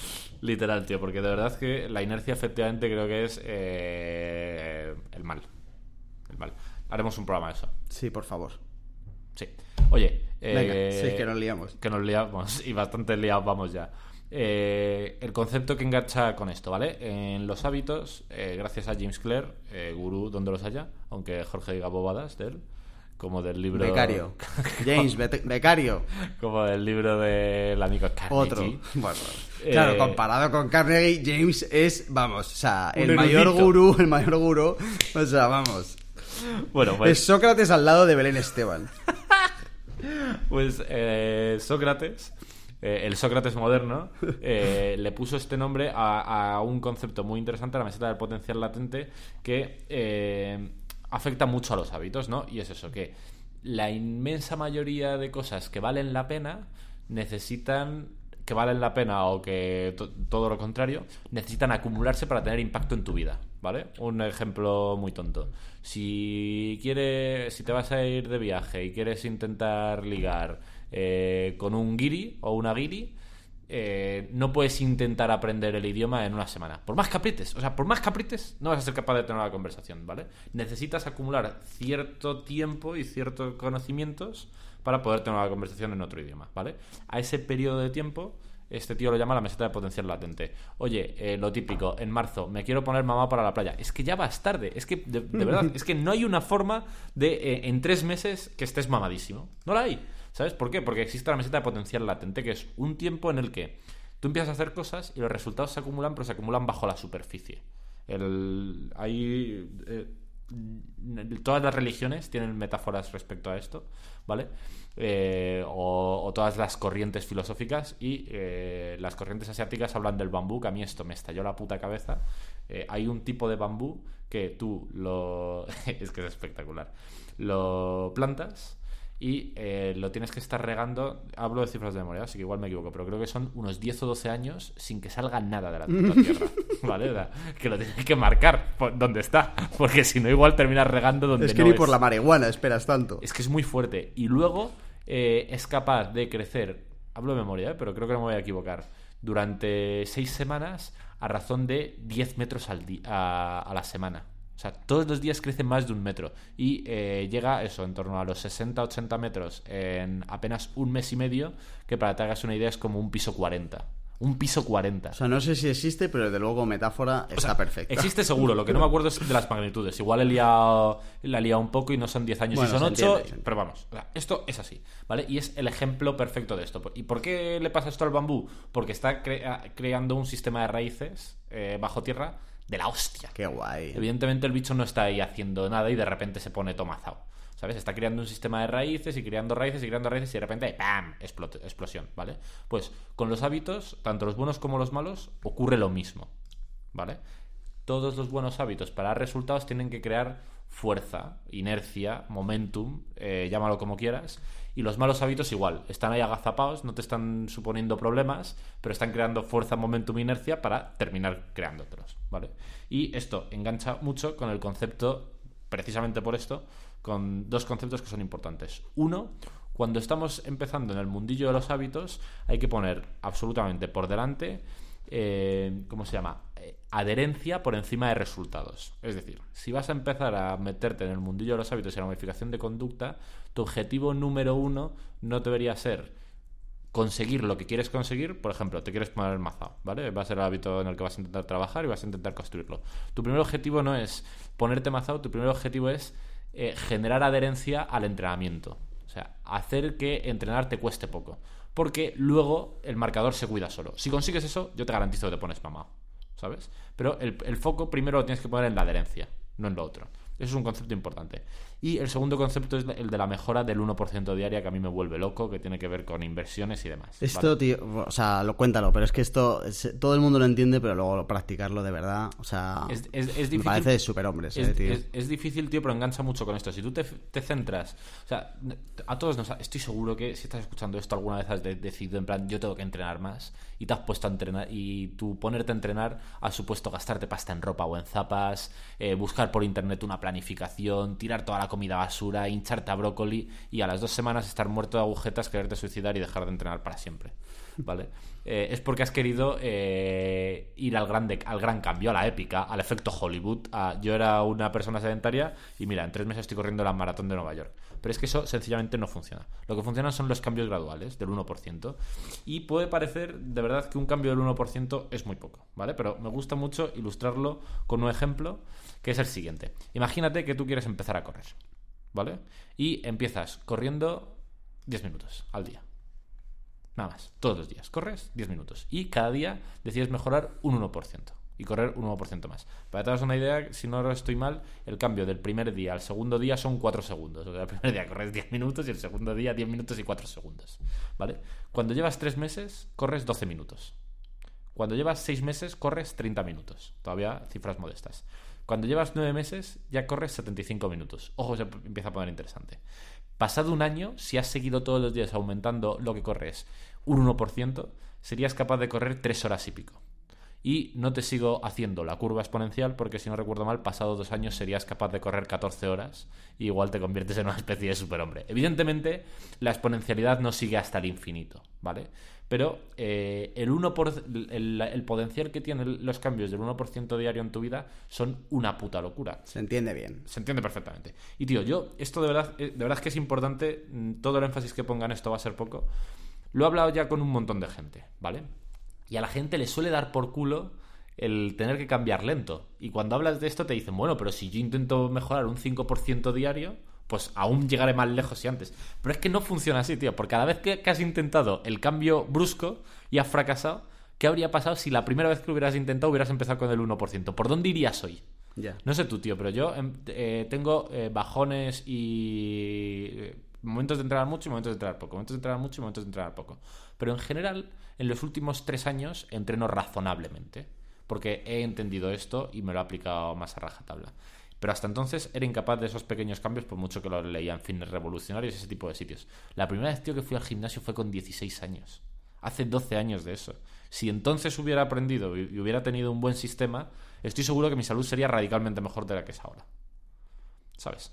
Literal, tío, porque de verdad que la inercia efectivamente creo que es eh, el mal. El mal. Haremos un programa de eso.
Sí, por favor.
Sí. Oye, eh,
sí, que nos liamos.
Que nos liamos <laughs> y bastante liados vamos ya. Eh, el concepto que engancha con esto, ¿vale? En los hábitos, gracias a James Clear, gurú donde los haya, aunque Jorge diga bobadas de él, como del libro...
Becario. <laughs> James, becario.
como del libro del amigo Carnegie.
Otro. Bueno, claro, eh, comparado con Carnegie, James es, vamos, o sea, el mayor gurú, el mayor gurú, o sea, vamos. Bueno, pues... Es Sócrates al lado de Belén Esteban. <laughs>
pues eh, Sócrates... Eh, el Sócrates moderno, le puso este nombre a, un concepto muy interesante, la meseta del potencial latente, que afecta mucho a los hábitos, ¿no? Y es eso, que la inmensa mayoría de cosas que valen la pena necesitan que valen la pena o que todo lo contrario, necesitan acumularse para tener impacto en tu vida, ¿vale? Un ejemplo muy tonto. Si quieres, si te vas a ir de viaje y quieres intentar ligar eh, con un guiri o una guiri, eh, no puedes intentar aprender el idioma en una semana. Por más caprites, o sea, por más caprites, no vas a ser capaz de tener una conversación, ¿vale? Necesitas acumular cierto tiempo y ciertos conocimientos para poder tener una conversación en otro idioma, ¿vale? A ese periodo de tiempo, este tío lo llama la meseta de potencial latente. Oye, eh, lo típico, en marzo, me quiero poner mamá para la playa. Es que ya vas tarde, es que, de, de verdad, es que no hay una forma de, eh, en tres meses, que estés mamadísimo. No la hay. ¿Sabes por qué? Porque existe la meseta de potencial latente, que es un tiempo en el que tú empiezas a hacer cosas y los resultados se acumulan, pero se acumulan bajo la superficie. Hay, eh, todas las religiones tienen metáforas respecto a esto, ¿vale? Eh, o, todas las corrientes filosóficas y eh, las corrientes asiáticas hablan del bambú, que a mí esto me estalló la puta cabeza. Hay un tipo de bambú que tú lo... <laughs> es que es espectacular. Lo plantas y eh, lo tienes que estar regando. Hablo de cifras de memoria, así que igual me equivoco, pero creo que son unos 10 o 12 años sin que salga nada de la <laughs> puta tierra. ¿Vale? Que lo tienes que marcar por donde está, porque si no, igual terminas regando donde
Es que
no
ni por la marihuana esperas tanto.
Es que es muy fuerte. Y luego eh, es capaz de crecer, hablo de memoria, ¿eh? pero creo que no me voy a equivocar, durante 6 semanas a razón de 10 metros al a, a la semana. O sea, todos los días crece más de un metro. Y eh, llega eso, en torno a los 60-80 metros en apenas un mes y medio, que para que te hagas una idea es como un piso 40. Un piso 40.
O sea, no sé si existe, pero desde luego metáfora está perfecta.
Existe seguro, lo que no me acuerdo es de las magnitudes. Igual he liado, la he liado un poco y no son 10 años
Bueno,
y son
se
8,
entiende, se entiende.
pero vamos, o esto es así, ¿vale? Y es el ejemplo perfecto de esto. ¿Y por qué le pasa esto al bambú? Porque está crea- creando un sistema de raíces eh, bajo tierra de la hostia.
Qué guay.
Evidentemente el bicho no está ahí haciendo nada y de repente se pone tomazao. ¿Sabes? Está creando un sistema de raíces y creando raíces y creando raíces y de repente ¡pam! Explot- explosión, ¿vale? Pues con los hábitos, tanto los buenos como los malos, ocurre lo mismo, ¿vale? Todos los buenos hábitos para resultados tienen que crear fuerza, inercia, momentum, eh, llámalo como quieras. Y los malos hábitos igual, están ahí agazapados, no te están suponiendo problemas, pero están creando fuerza, momentum, inercia para terminar creándotelos, ¿vale? Y esto engancha mucho con el concepto, precisamente por esto, con dos conceptos que son importantes. Uno, cuando estamos empezando en el mundillo de los hábitos, hay que poner absolutamente por delante, eh, ¿cómo se llama? Eh, adherencia por encima de resultados. Es decir, si vas a empezar a meterte en el mundillo de los hábitos y la modificación de conducta, tu objetivo número uno no debería ser conseguir lo que quieres conseguir, por ejemplo, te quieres poner el mazao, ¿vale? Va a ser el hábito en el que vas a intentar trabajar y vas a intentar construirlo. Tu primer objetivo no es ponerte mazao, tu primer objetivo es eh, generar adherencia al entrenamiento. O sea, hacer que entrenar te cueste poco. Porque luego el marcador se cuida solo. Si consigues eso, yo te garantizo que te pones mamado. ¿Sabes? Pero el, el foco primero lo tienes que poner en la adherencia, no en lo otro. Eso es un concepto importante. Y el segundo concepto es el de la mejora del 1% diaria, que a mí me vuelve loco, que tiene que ver con inversiones y demás.
Esto,
¿vale?
tío, o sea, lo cuéntalo, pero es que esto es- todo el mundo lo entiende, pero luego practicarlo de verdad, o sea,
Es- es- es
me
difícil-
parece de superhombres,
Es,
eh, tío.
es- difícil, tío, pero engancha mucho con esto. Si tú te, te centras, o sea, a todos nos. Estoy seguro que si estás escuchando esto alguna vez has de- decidido, en plan, yo tengo que entrenar más, y te has puesto a entrenar, y tú ponerte a entrenar ha supuesto gastarte pasta en ropa o en zapas, eh, buscar por internet una planificación, tirar toda la comida basura, hincharte a brócoli, y a las dos semanas estar muerto de agujetas, quererte suicidar y dejar de entrenar para siempre. ¿Vale? Eh, es porque has querido eh, ir al, grande, al gran cambio, a la épica, al efecto Hollywood. a- yo era una persona sedentaria y mira, en tres meses estoy corriendo la maratón de Nueva York. Pero es que eso sencillamente no funciona. Lo que funciona son los cambios graduales del 1%. Y puede parecer de verdad que un cambio del 1% es muy poco, ¿vale? Pero me gusta mucho ilustrarlo con un ejemplo que es el siguiente. Imagínate que tú quieres empezar a correr, ¿vale? Y empiezas corriendo 10 minutos al día. Nada más, todos los días. Corres 10 minutos. Y cada día decides mejorar un 1%. Y correr un 1% más. Para hagas una idea, si no estoy mal, el cambio del primer día al segundo día son 4 segundos. O sea, el primer día corres 10 minutos y el segundo día 10 minutos y 4 segundos. ¿Vale? Cuando llevas 3 meses, corres 12 minutos. Cuando llevas 6 meses, corres 30 minutos. Todavía cifras modestas. Cuando llevas 9 meses, ya corres 75 minutos. Ojo, se empieza a poner interesante. Pasado un año, si has seguido todos los días aumentando lo que corres un 1%, serías capaz de correr 3 horas y pico. Y no te sigo haciendo la curva exponencial porque si no recuerdo mal, pasado dos años serías capaz de correr 14 horas y igual te conviertes en una especie de superhombre. Evidentemente, la exponencialidad no sigue hasta el infinito, ¿vale? Pero eh, el, 1 el, el, potencial que tienen los cambios del 1% diario en tu vida son una puta locura.
Se entiende bien.
Se entiende perfectamente. Y tío, yo, esto de verdad, eh, de verdad es que es importante, mm, todo el énfasis que pongan esto va a ser poco. Lo he hablado ya con un montón de gente, ¿vale? Y a la gente le suele dar por culo el tener que cambiar lento. Y cuando hablas de esto te dicen, bueno, pero si yo intento mejorar un 5% diario, pues aún llegaré más lejos si antes. Pero es que no funciona así, tío, porque cada vez que, has intentado el cambio brusco y has fracasado, ¿qué habría pasado si la primera vez que lo hubieras intentado hubieras empezado con el 1%? ¿Por dónde irías hoy?
Ya.
No sé tú, tío, pero yo em, eh, tengo eh, bajones y eh, momentos de entrenar mucho y momentos de entrenar poco, momentos de entrenar mucho y momentos de entrenar poco. Pero en general, en los últimos tres años entreno razonablemente, porque he entendido esto y me lo he aplicado más a rajatabla. Pero hasta entonces era incapaz de esos pequeños cambios, por mucho que lo leía en fines revolucionarios y ese tipo de sitios. La primera vez, tío, que fui al gimnasio fue con 16 años. Hace 12 años de eso. Si entonces hubiera aprendido y hubiera tenido un buen sistema, estoy seguro que mi salud sería radicalmente mejor de la que es ahora. ¿Sabes?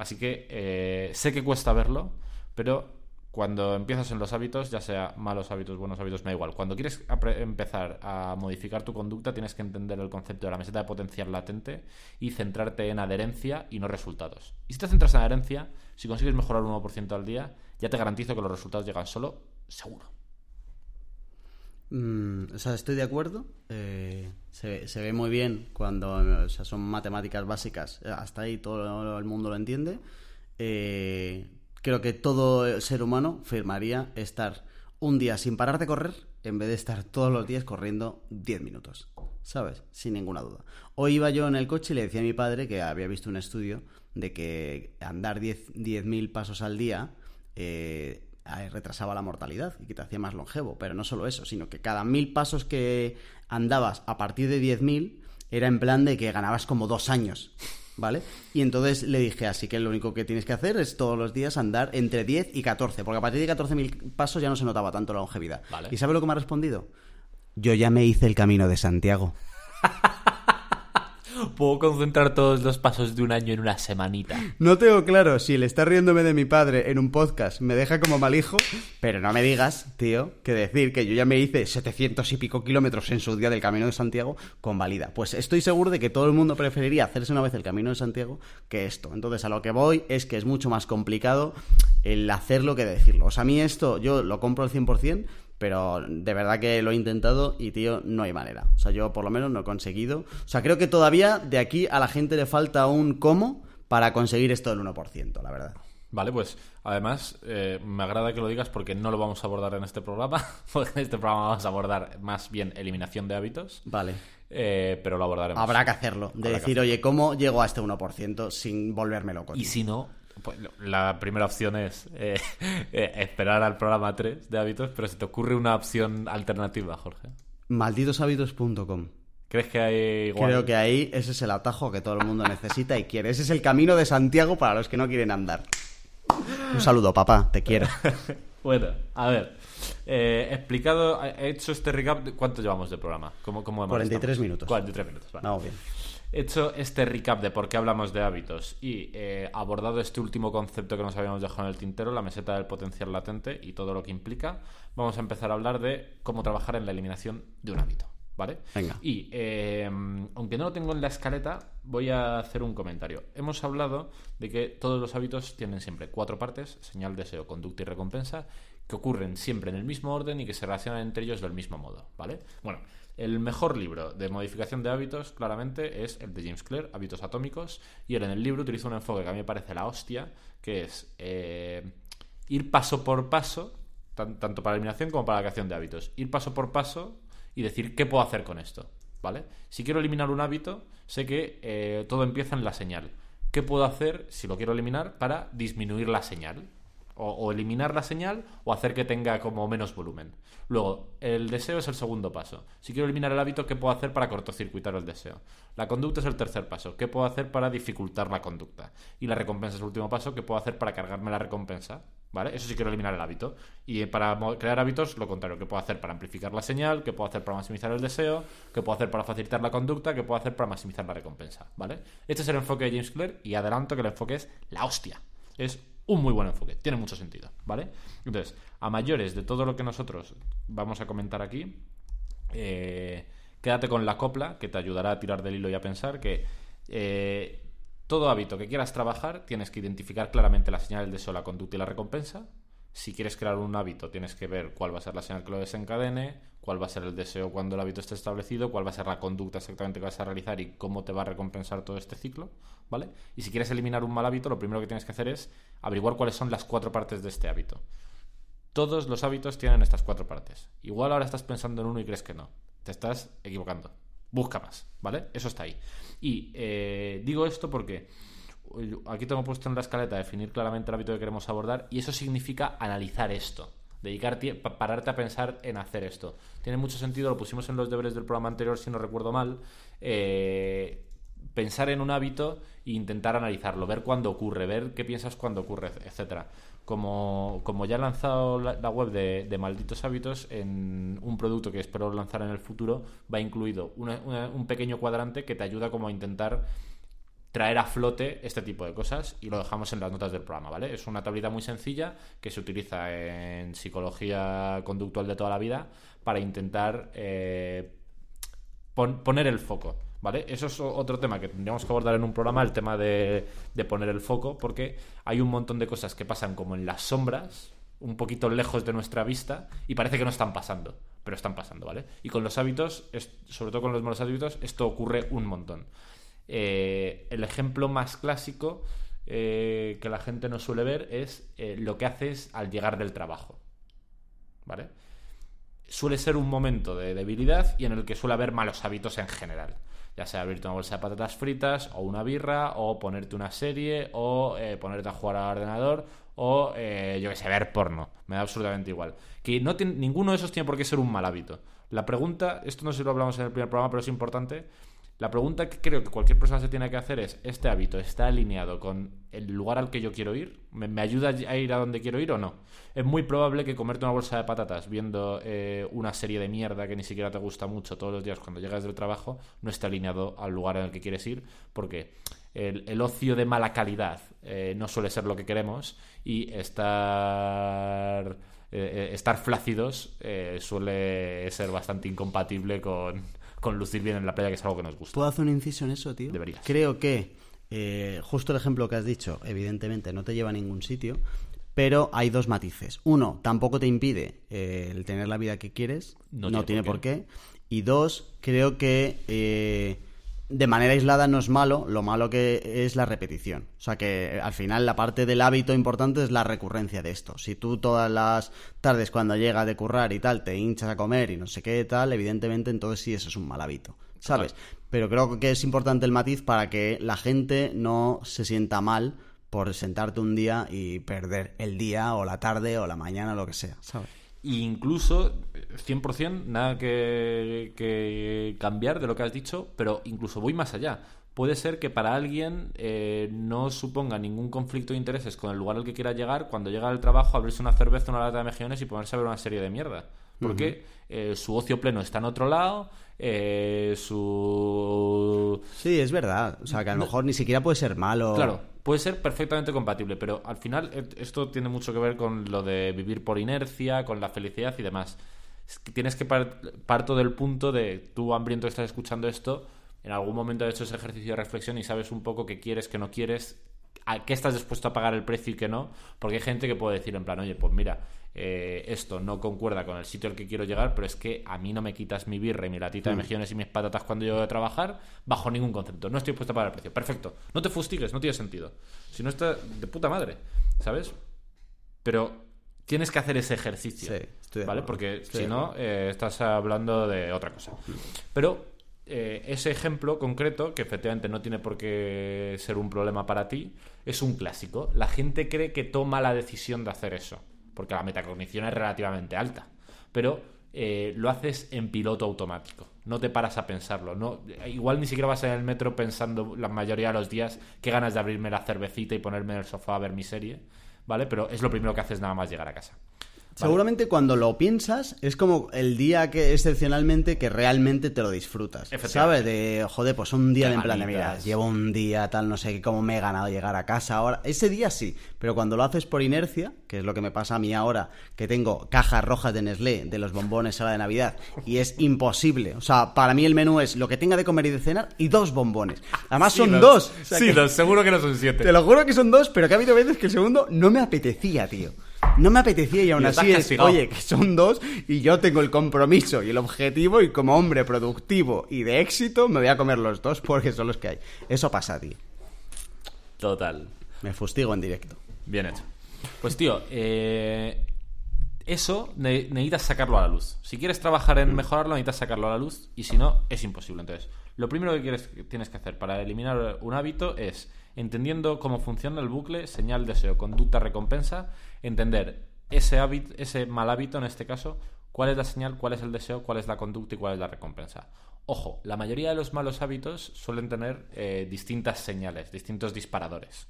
Así que eh, sé que cuesta verlo, pero cuando empiezas en los hábitos, ya sea malos hábitos, buenos hábitos, me da igual. Cuando quieres empezar a modificar tu conducta, tienes que entender el concepto de la meseta de potencial latente y centrarte en adherencia y no resultados. Y si te centras en adherencia, si consigues mejorar un 1% al día, ya te garantizo que los resultados llegan solo, seguro.
Mm, o sea, estoy de acuerdo. Eh, se, se, ve muy bien cuando o sea, son matemáticas básicas. Hasta ahí todo el mundo lo entiende. Eh, creo que todo ser humano firmaría estar un día sin parar de correr en vez de estar todos los días corriendo 10 minutos. ¿Sabes? Sin ninguna duda. Hoy iba yo en el coche y le decía a mi padre que había visto un estudio de que andar 10.000 pasos al día eh, retrasaba la mortalidad y que te hacía más longevo. Pero no solo eso, sino que cada mil pasos que andabas a partir de 10.000 era en plan de que ganabas como dos años. ¿vale? Y entonces le dije, así que lo único que tienes que hacer es todos los días andar entre 10 y 14, porque a partir de 14.000 pasos ya no se notaba tanto la longevidad. ¿Y sabe lo que me ha respondido? Yo ya me hice el camino de Santiago. <laughs>
Puedo concentrar todos los pasos de un año en una semanita.
No tengo claro si el estar riéndome de mi padre en un podcast me deja como mal hijo, pero no me digas, tío, que decir que yo ya me hice 700 y pico kilómetros en su día del Camino de Santiago convalida. Pues estoy seguro de que todo el mundo preferiría hacerse una vez el Camino de Santiago que esto. Entonces a lo que voy es que es mucho más complicado el hacerlo que decirlo. O sea, a mí esto yo lo compro al 100%, pero de verdad que lo he intentado y, tío, no hay manera. O sea, yo por lo menos no he conseguido. O sea, creo que todavía de aquí a la gente le falta un cómo para conseguir esto del 1%, la verdad.
Vale, pues además eh, me agrada que lo digas porque no lo vamos a abordar en este programa, <laughs> porque en este programa vamos a abordar más bien eliminación de hábitos.
Vale.
Eh, pero lo abordaremos.
Habrá que hacerlo, de decir, oye, ¿cómo llego a este 1% sin volverme loco?
Y si no, la primera opción es eh, <laughs> eh, esperar al programa 3 de hábitos, pero se te ocurre una opción alternativa, Jorge.
Malditoshábitos.com.
¿Crees que hay igual?
Creo que ahí ese es el atajo que todo el mundo necesita y quiere. Ese es el camino de Santiago para los que no quieren andar. Un saludo, papá, te quiero. <laughs>
bueno, a ver. Eh, explicado, he hecho este recap. ¿Cuánto llevamos de programa? ¿Cómo, cómo
43 minutos.
43 minutos, vale.
Vamos bien
hecho este recap de por qué hablamos de hábitos y eh, abordado este último concepto que nos habíamos dejado en el tintero, la meseta del potencial latente y todo lo que implica, vamos a empezar a hablar de cómo trabajar en la eliminación de un hábito. ¿Vale?
Venga.
Y eh, aunque no lo tengo en la escaleta, voy a hacer un comentario. Hemos hablado de que todos los hábitos tienen siempre cuatro partes: señal, deseo, conducta y recompensa, que ocurren siempre en el mismo orden y que se relacionan entre ellos del mismo modo. ¿Vale? Bueno, el mejor libro de modificación de hábitos, claramente, es el de James Clear, Hábitos Atómicos, y él en el libro utiliza un enfoque que a mí me parece la hostia, que es eh, ir paso por paso, tanto para la eliminación como para la creación de hábitos. Ir paso por paso y decir qué puedo hacer con esto, ¿vale? Si quiero eliminar un hábito, sé que eh, todo empieza en la señal. ¿Qué puedo hacer, si lo quiero eliminar, para disminuir la señal? O, eliminar la señal o hacer que tenga como menos volumen. Luego, el deseo es el segundo paso. Si quiero eliminar el hábito, ¿qué puedo hacer para cortocircuitar el deseo? La conducta es el tercer paso. ¿Qué puedo hacer para dificultar la conducta? Y la recompensa es el último paso. ¿Qué puedo hacer para cargarme la recompensa? ¿Vale? Eso sí quiero eliminar el hábito. Y para crear hábitos, lo contrario. ¿Qué puedo hacer para amplificar la señal? ¿Qué puedo hacer para maximizar el deseo? ¿Qué puedo hacer para facilitar la conducta? ¿Qué puedo hacer para maximizar la recompensa? ¿Vale? Este es el enfoque de James Clear y adelanto que el enfoque es la hostia. Es un muy buen enfoque. Tiene mucho sentido. ¿Vale? Entonces, a mayores de todo lo que nosotros vamos a comentar aquí, eh, quédate con la copla, que te ayudará a tirar del hilo y a pensar que eh, todo hábito que quieras trabajar tienes que identificar claramente la señal del deseo, la conducta y la recompensa. Si quieres crear un hábito, tienes que ver cuál va a ser la señal que lo desencadene, cuál va a ser el deseo cuando el hábito esté establecido, cuál va a ser la conducta exactamente que vas a realizar y cómo te va a recompensar todo este ciclo, ¿vale? Y si quieres eliminar un mal hábito, lo primero que tienes que hacer es averiguar cuáles son las cuatro partes de este hábito. Todos los hábitos tienen estas cuatro partes. Igual ahora estás pensando en uno y crees que no. Te estás equivocando. Busca más, ¿vale? Eso está ahí. Y eh, digo esto porque aquí tengo puesto en la escaleta definir claramente el hábito que queremos abordar y eso significa analizar esto. Dedicar tie- pa- pararte a pensar en hacer esto. Tiene mucho sentido, lo pusimos en los deberes del programa anterior, si no recuerdo mal. eh, pensar en un hábito e intentar analizarlo, ver cuándo ocurre, ver qué piensas cuando ocurre, etcétera. Como, como ya he lanzado la, web de, Malditos Hábitos, en un producto que espero lanzar en el futuro, va incluido un pequeño cuadrante que te ayuda como a intentar traer a flote este tipo de cosas y lo dejamos en las notas del programa, ¿vale? Es una tablita muy sencilla que se utiliza en psicología conductual de toda la vida para intentar eh, pon- poner el foco, ¿vale? Eso es otro tema que tendríamos que abordar en un programa, el tema de, poner el foco, porque hay un montón de cosas que pasan como en las sombras, un poquito lejos de nuestra vista, y parece que no están pasando, pero están pasando, ¿vale? Y con los hábitos, sobre todo con los malos hábitos, esto ocurre un montón. Eh, el ejemplo más clásico eh, que la gente no suele ver es eh, lo que haces al llegar del trabajo, ¿vale? suele ser un momento de debilidad y en el que suele haber malos hábitos en general. Ya sea abrirte una bolsa de patatas fritas o una birra o ponerte una serie o ponerte a jugar al ordenador o yo que sé, ver porno. Me da absolutamente igual. Que no ninguno de esos tiene por qué ser un mal hábito. La pregunta, esto no sé si lo hablamos en el primer programa, pero es importante. La pregunta que creo que cualquier persona se tiene que hacer es, ¿este hábito está alineado con el lugar al que yo quiero ir? ¿Me, ayuda a ir a donde quiero ir o no? Es muy probable que comerte una bolsa de patatas viendo eh, una serie de mierda que ni siquiera te gusta mucho todos los días cuando llegas del trabajo no esté alineado al lugar en el que quieres ir porque el, ocio de mala calidad eh, no suele ser lo que queremos y estar eh, estar flácidos suele ser bastante incompatible con, con lucir bien en la playa, que es algo que nos gusta.
¿Puedo hacer un inciso en eso, tío?
Deberías.
Creo que eh, justo el ejemplo que has dicho, evidentemente no te lleva a ningún sitio, pero hay dos matices. Uno, tampoco te impide eh, el tener la vida que quieres,
No
no,
tiene por
qué. Y dos, creo que eh, de manera aislada no es malo, lo malo que es la repetición. O sea que eh, al final la parte del hábito importante es la recurrencia de esto. Si tú todas las tardes cuando llegas de currar y tal te hinchas a comer y no sé qué tal, evidentemente entonces sí eso es un mal hábito. ¿Sabes? Pero creo que es importante el matiz para que la gente no se sienta mal por sentarte un día y perder el día o la tarde o la mañana o lo que sea, ¿sabes?
E incluso, eh, 100%, nada que, que cambiar de lo que has dicho, pero incluso voy más allá. Puede ser que para alguien eh, no suponga ningún conflicto de intereses con el lugar al que quiera llegar cuando llega al trabajo, abrirse una cerveza, una lata de mejillones y ponerse a ver una serie de mierda. Porque eh, su ocio pleno está en otro lado, eh, su...
Sí, es verdad. O sea, que a lo mejor ni siquiera puede ser malo.
Claro, puede ser perfectamente compatible, pero al final eh, esto tiene mucho que ver con lo de vivir por inercia, con la felicidad y demás. Tienes que par- parto del punto de tú hambriento estás escuchando esto, en algún momento has hecho ese ejercicio de reflexión y sabes un poco qué quieres, qué no quieres, a qué estás dispuesto a pagar el precio y qué no, porque hay gente que puede decir en plan, oye, pues mira, eh, esto no concuerda con el sitio al que quiero llegar, pero es que a mí no me quitas mi birra y mi latita de mejillones y mis patatas cuando yo voy a trabajar bajo ningún concepto. No estoy dispuesto a pagar el precio. Perfecto. No te fustigues, no tiene sentido. Si no está de puta madre, ¿sabes? Pero tienes que hacer ese ejercicio.
Sí, estoy
¿Vale? Porque si no, eh, estás hablando de otra cosa. Pero eh, ese ejemplo concreto, que efectivamente no tiene por qué ser un problema para ti, es un clásico. La gente cree que toma la decisión de hacer eso, porque la metacognición es relativamente alta, pero eh, lo haces en piloto automático. No te paras a pensarlo. No, igual ni siquiera vas en el metro pensando la mayoría de los días qué ganas de abrirme la cervecita y ponerme en el sofá a ver mi serie, ¿vale? Pero es lo primero que haces nada más llegar a casa.
Seguramente cuando lo piensas es como el día que excepcionalmente que realmente te lo disfrutas. ¿Sabes? De, joder, pues un día de en plan de, mira, llevo un día tal, no sé cómo me he ganado llegar a casa ahora. Ese día sí, pero cuando lo haces por inercia, que es lo que me pasa a mí ahora, que tengo cajas rojas de Nestlé de los bombones ahora de Navidad y es imposible. O sea, para mí el menú es lo que tenga de comer y de cenar y dos bombones. Además son dos.
sí, dos, seguro que no son siete.
Te lo juro que son dos, pero que ha habido veces que el segundo no me apetecía, tío no me apetecía y aún así es, oye, que son dos y yo tengo el compromiso y el objetivo y como hombre productivo y de éxito me voy a comer los dos porque son los que hay. Eso pasa, tío.
Total.
Me fustigo en directo.
Bien hecho. Pues tío, eh, eso necesitas sacarlo a la luz. Si quieres trabajar en mejorarlo, necesitas sacarlo a la luz y si no, es imposible. Entonces, lo primero que tienes que hacer para eliminar un hábito es, entendiendo cómo funciona el bucle, señal, deseo, conducta, recompensa, entender ese, ese mal hábito en este caso, cuál es la señal, cuál es el deseo, cuál es la conducta y cuál es la recompensa. Ojo, la mayoría de los malos hábitos suelen tener eh, distintas señales, distintos disparadores.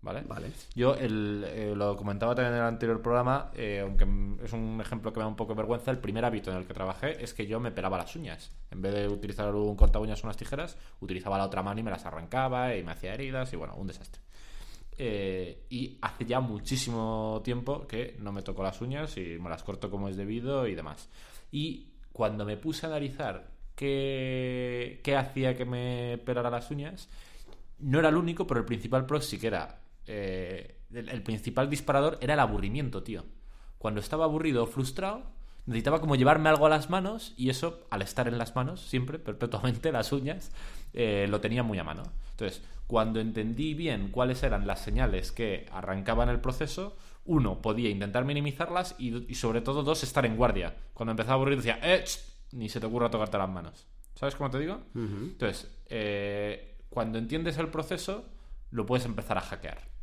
¿Vale?
Vale.
Yo el, eh, lo comentaba también en el anterior programa, eh, aunque es un ejemplo que me da un poco de vergüenza, el primer hábito en el que trabajé es que yo me pelaba las uñas. En vez de utilizar un corta uñas o unas tijeras, utilizaba la otra mano y me las arrancaba y me hacía heridas y bueno, un desastre. Eh, y hace ya muchísimo tiempo que no me toco las uñas y me las corto como es debido y demás. Y cuando me puse a analizar qué, qué hacía que me pelara las uñas, no era el único, pero el principal pro sí que era. Eh, el, principal disparador era el aburrimiento, tío. Cuando estaba aburrido o frustrado, necesitaba como llevarme algo a las manos y eso, al estar en las manos, siempre, <laughs> perpetuamente, las uñas, eh, lo tenía muy a mano. Entonces, cuando entendí bien cuáles eran las señales que arrancaban el proceso, uno, podía intentar minimizarlas y, sobre todo, dos, estar en guardia. Cuando empezaba a aburrir decía, ¡eh! Ni se te ocurra tocarte las manos. ¿Sabes cómo te digo? Entonces, eh, cuando entiendes el proceso, lo puedes empezar a hackear.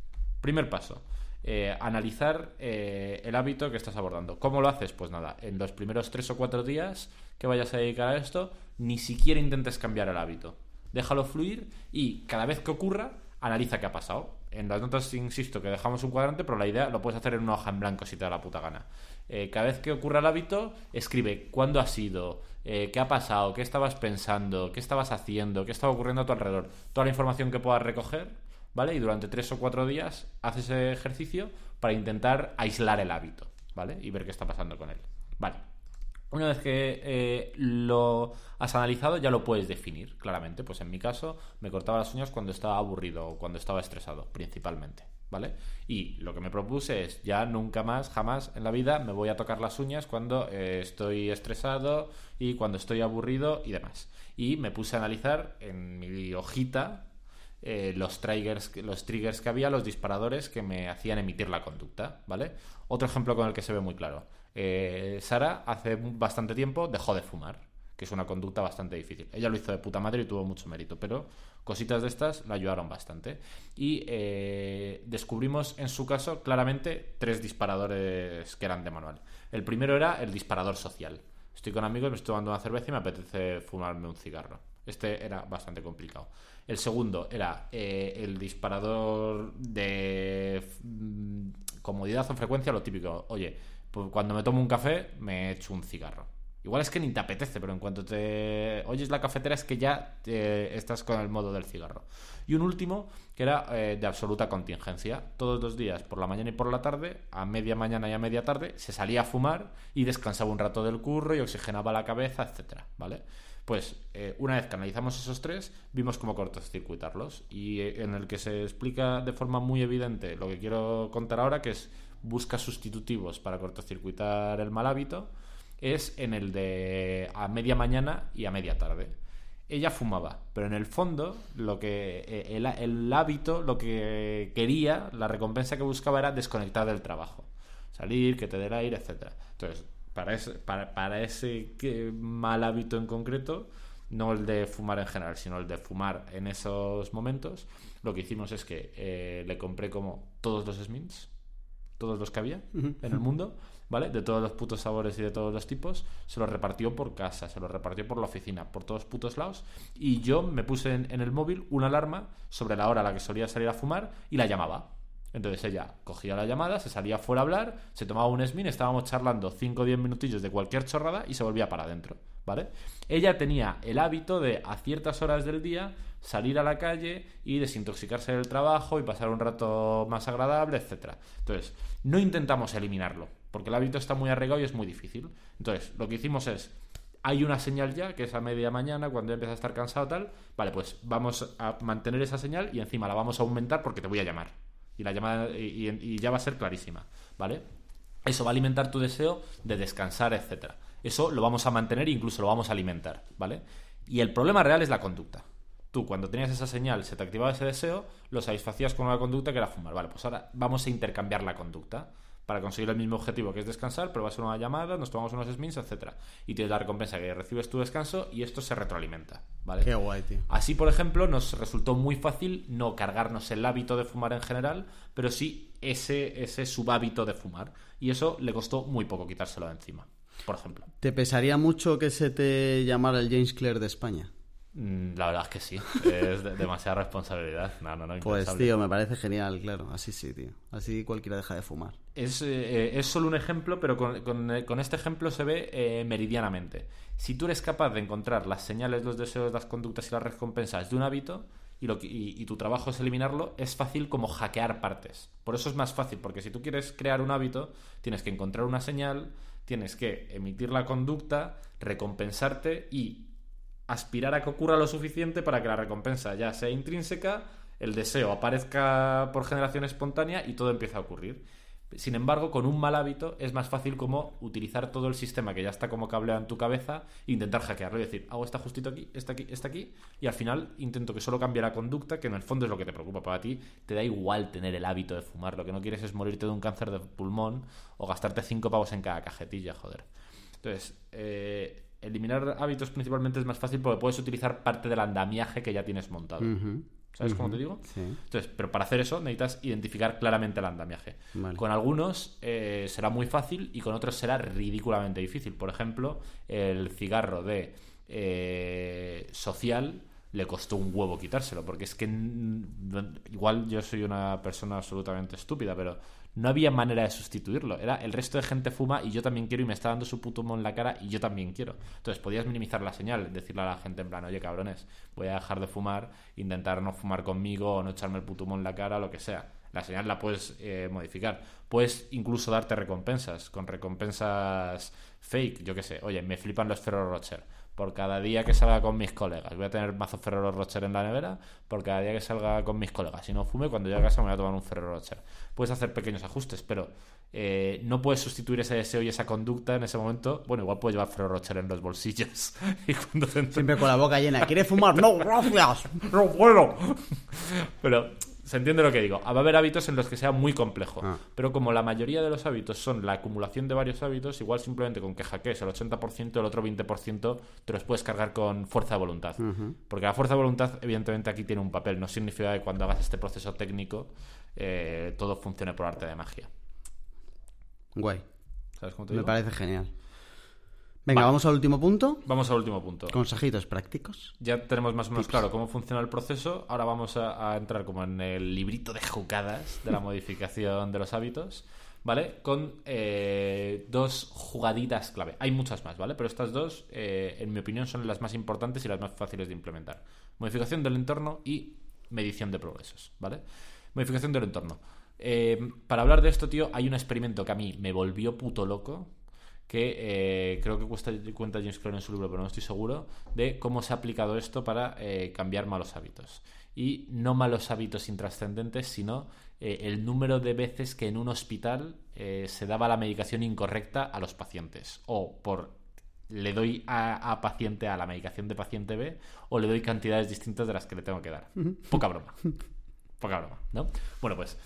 Primer paso. Eh, analizar eh, el hábito que estás abordando. ¿Cómo lo haces? Pues nada, en los primeros tres o cuatro días que vayas a dedicar a esto, ni siquiera intentes cambiar el hábito. Déjalo fluir y cada vez que ocurra, analiza qué ha pasado. En las notas, insisto, que dejamos un cuadrante, pero la idea lo puedes hacer en una hoja en blanco si te da la puta gana. Eh, cada vez que ocurra el hábito, escribe cuándo ha sido, qué ha pasado, qué estabas pensando, qué estabas haciendo, qué estaba ocurriendo a tu alrededor. Toda la información que puedas recoger ¿vale? Y durante tres o cuatro días haces ese ejercicio para intentar aislar el hábito, ¿vale? Y ver qué está pasando con él. Vale. Una vez que eh, lo has analizado, ya lo puedes definir claramente. Pues en mi caso, me cortaba las uñas cuando estaba aburrido o cuando estaba estresado, principalmente. ¿Vale? Y lo que me propuse es ya nunca más, jamás en la vida me voy a tocar las uñas cuando eh, estoy estresado y cuando estoy aburrido y demás. Y me puse a analizar en mi hojita eh, los, triggers, los triggers que había, los disparadores que me hacían emitir la conducta, ¿vale? Otro ejemplo con el que se ve muy claro. Eh, Sara hace bastante tiempo dejó de fumar, que es una conducta bastante difícil. Ella lo hizo de puta madre y tuvo mucho mérito, pero cositas de estas la ayudaron bastante. Y eh, descubrimos en su caso claramente tres disparadores que eran de manual. El primero era el disparador social. Estoy con amigos, me estoy tomando una cerveza y me apetece fumarme un cigarro. Este era bastante complicado. El segundo era eh, el disparador de mm, comodidad o frecuencia, lo típico. Oye, pues cuando me tomo un café, me echo un cigarro. Igual es que ni te apetece, pero en cuanto te oyes la cafetera es que ya estás con el modo del cigarro. Y un último, que era eh, de absoluta contingencia. Todos los días, por la mañana y por la tarde, a media mañana y a media tarde, se salía a fumar y descansaba un rato del curro y oxigenaba la cabeza, etcétera, ¿vale? Pues eh, una vez que analizamos esos tres, vimos cómo cortocircuitarlos y eh, en el que se explica de forma muy evidente lo que quiero contar ahora, que es busca sustitutivos para cortocircuitar el mal hábito, es en el de a media mañana y a media tarde. Ella fumaba, pero en el fondo lo que eh, el, el hábito, lo que quería, la recompensa que buscaba era desconectar del trabajo, salir, que te dé el aire, etcétera. Entonces para ese, para, ese mal hábito en concreto, no el de fumar en general, sino el de fumar en esos momentos, lo que hicimos es que eh, le compré como todos los Smins, todos los que había en el mundo, ¿vale? De todos los putos sabores y de todos los tipos, se los repartió por casa, se los repartió por la oficina, por todos putos lados, y yo me puse en, en el móvil una alarma sobre la hora a la que solía salir a fumar y la llamaba. Entonces ella cogía la llamada, se salía fuera a hablar, se tomaba un SMIN, estábamos charlando 5 o 10 minutillos de cualquier chorrada y se volvía para adentro, ¿vale? Ella tenía el hábito de a ciertas horas del día salir a la calle y desintoxicarse del trabajo y pasar un rato más agradable, etcétera. Entonces, no intentamos eliminarlo, porque el hábito está muy arraigado y es muy difícil. Entonces, lo que hicimos es hay una señal ya, que es a media mañana, cuando ya empieza a estar cansado tal, vale, pues vamos a mantener esa señal y encima la vamos a aumentar porque te voy a llamar. Y la llamada y, ya va a ser clarísima, ¿vale? Eso va a alimentar tu deseo de descansar, etcétera. Eso lo vamos a mantener e incluso lo vamos a alimentar, ¿vale? Y el problema real es la conducta. Tú, cuando tenías esa señal, se te activaba ese deseo, lo satisfacías con una conducta que era fumar. Vale, pues ahora vamos a intercambiar la conducta para conseguir el mismo objetivo que es descansar, pero va a ser una llamada, nos tomamos unos smins, etcétera. Y tienes la recompensa que recibes tu descanso y esto se retroalimenta, ¿vale?
Qué guay, tío.
Así, por ejemplo, nos resultó muy fácil no cargarnos el hábito de fumar en general, pero sí ese, ese subhábito de fumar. Y eso le costó muy poco quitárselo de encima, por ejemplo.
¿Te pesaría mucho que se te llamara el James Clare de España?
Mm, La verdad es que sí, es de- demasiada responsabilidad. No, no, no,
Pues tío, me parece genial, claro. Así sí, tío. Así cualquiera deja de fumar.
Es, eh, es solo un ejemplo, pero con, con- eh, con este ejemplo se ve eh, meridianamente. Si tú eres capaz de encontrar las señales, los deseos, las conductas y las recompensas de un hábito y, lo que- y- y tu trabajo es eliminarlo, es fácil como hackear partes. Por eso es más fácil, porque si tú quieres crear un hábito, tienes que encontrar una señal, tienes que emitir la conducta, recompensarte y aspirar a que ocurra lo suficiente para que la recompensa ya sea intrínseca, el deseo aparezca por generación espontánea y todo empieza a ocurrir. Sin embargo, con un mal hábito es más fácil como utilizar todo el sistema que ya está como cableado en tu cabeza e intentar hackearlo y decir, hago esta justito aquí, esta aquí, esta aquí, y al final intento que solo cambie la conducta, que en el fondo es lo que te preocupa. Para ti te da igual tener el hábito de fumar, lo que no quieres es morirte de un cáncer de pulmón o gastarte cinco pavos en cada cajetilla, joder. Entonces, eh, eliminar hábitos principalmente es más fácil porque puedes utilizar parte del andamiaje que ya tienes montado. ¿Sabes cómo te digo?
Sí.
Entonces, pero para hacer eso necesitas identificar claramente el andamiaje.
Vale.
Con algunos eh, será muy fácil y con otros será ridículamente difícil. Por ejemplo, el cigarro de eh, social le costó un huevo quitárselo, porque es que igual yo soy una persona absolutamente estúpida, pero no había manera de sustituirlo. Era el resto de gente fuma y yo también quiero y me está dando su puto humo en la cara y yo también quiero. Entonces podías minimizar la señal, decirle a la gente en plan, oye cabrones, voy a dejar de fumar, intentar no fumar conmigo o no echarme el puto humo en la cara, lo que sea. La señal la puedes eh, modificar. Puedes incluso darte recompensas, con recompensas fake, yo qué sé. Oye, me flipan los Rocher. Por cada día que salga con mis colegas, voy a tener mazo Ferrero Rocher en la nevera. Por cada día que salga con mis colegas. Si no fume, cuando llegue a casa me voy a tomar un Ferrero Rocher. Puedes hacer pequeños ajustes, pero eh, no puedes sustituir ese deseo y esa conducta en ese momento. Bueno, igual puedes llevar Ferrero Rocher en los bolsillos. <laughs> y cuando
Siempre con la boca llena. ¿Quieres fumar? No, gracias. <laughs>
no puedo. Pero se entiende lo que digo. Va a haber hábitos en los que sea muy complejo.
Ah.
Pero como la mayoría de los hábitos son la acumulación de varios hábitos, igual simplemente con que hackees el 80%, el otro 20% te los puedes cargar con fuerza de voluntad. Porque la fuerza de voluntad, evidentemente, aquí tiene un papel. No significa que cuando hagas este proceso técnico eh, todo funcione por arte de magia.
Guay.
¿Sabes cómo te
Me
digo?
parece genial. Venga, vamos al último punto.
Vamos al último punto.
Consejitos prácticos.
Ya tenemos más o menos claro cómo funciona el proceso. Ahora vamos a, a entrar como en el librito de jugadas de la <laughs> modificación de los hábitos, ¿vale? Con eh, dos jugaditas clave. Hay muchas más, ¿vale? Pero estas dos, eh, en mi opinión, son las más importantes y las más fáciles de implementar. Modificación del entorno y medición de progresos, ¿vale? Modificación del entorno. Eh, para hablar de esto, tío, hay un experimento que a mí me volvió puto loco que eh, creo que cuesta, cuenta James Clear en su libro, pero no estoy seguro, de cómo se ha aplicado esto para eh, cambiar malos hábitos. Y no malos hábitos intrascendentes, sino eh, el número de veces que en un hospital se daba la medicación incorrecta a los pacientes. O por le doy a, a paciente A la medicación de paciente B, o le doy cantidades distintas de las que le tengo que dar. Poca broma. Poca broma, ¿no? Bueno, pues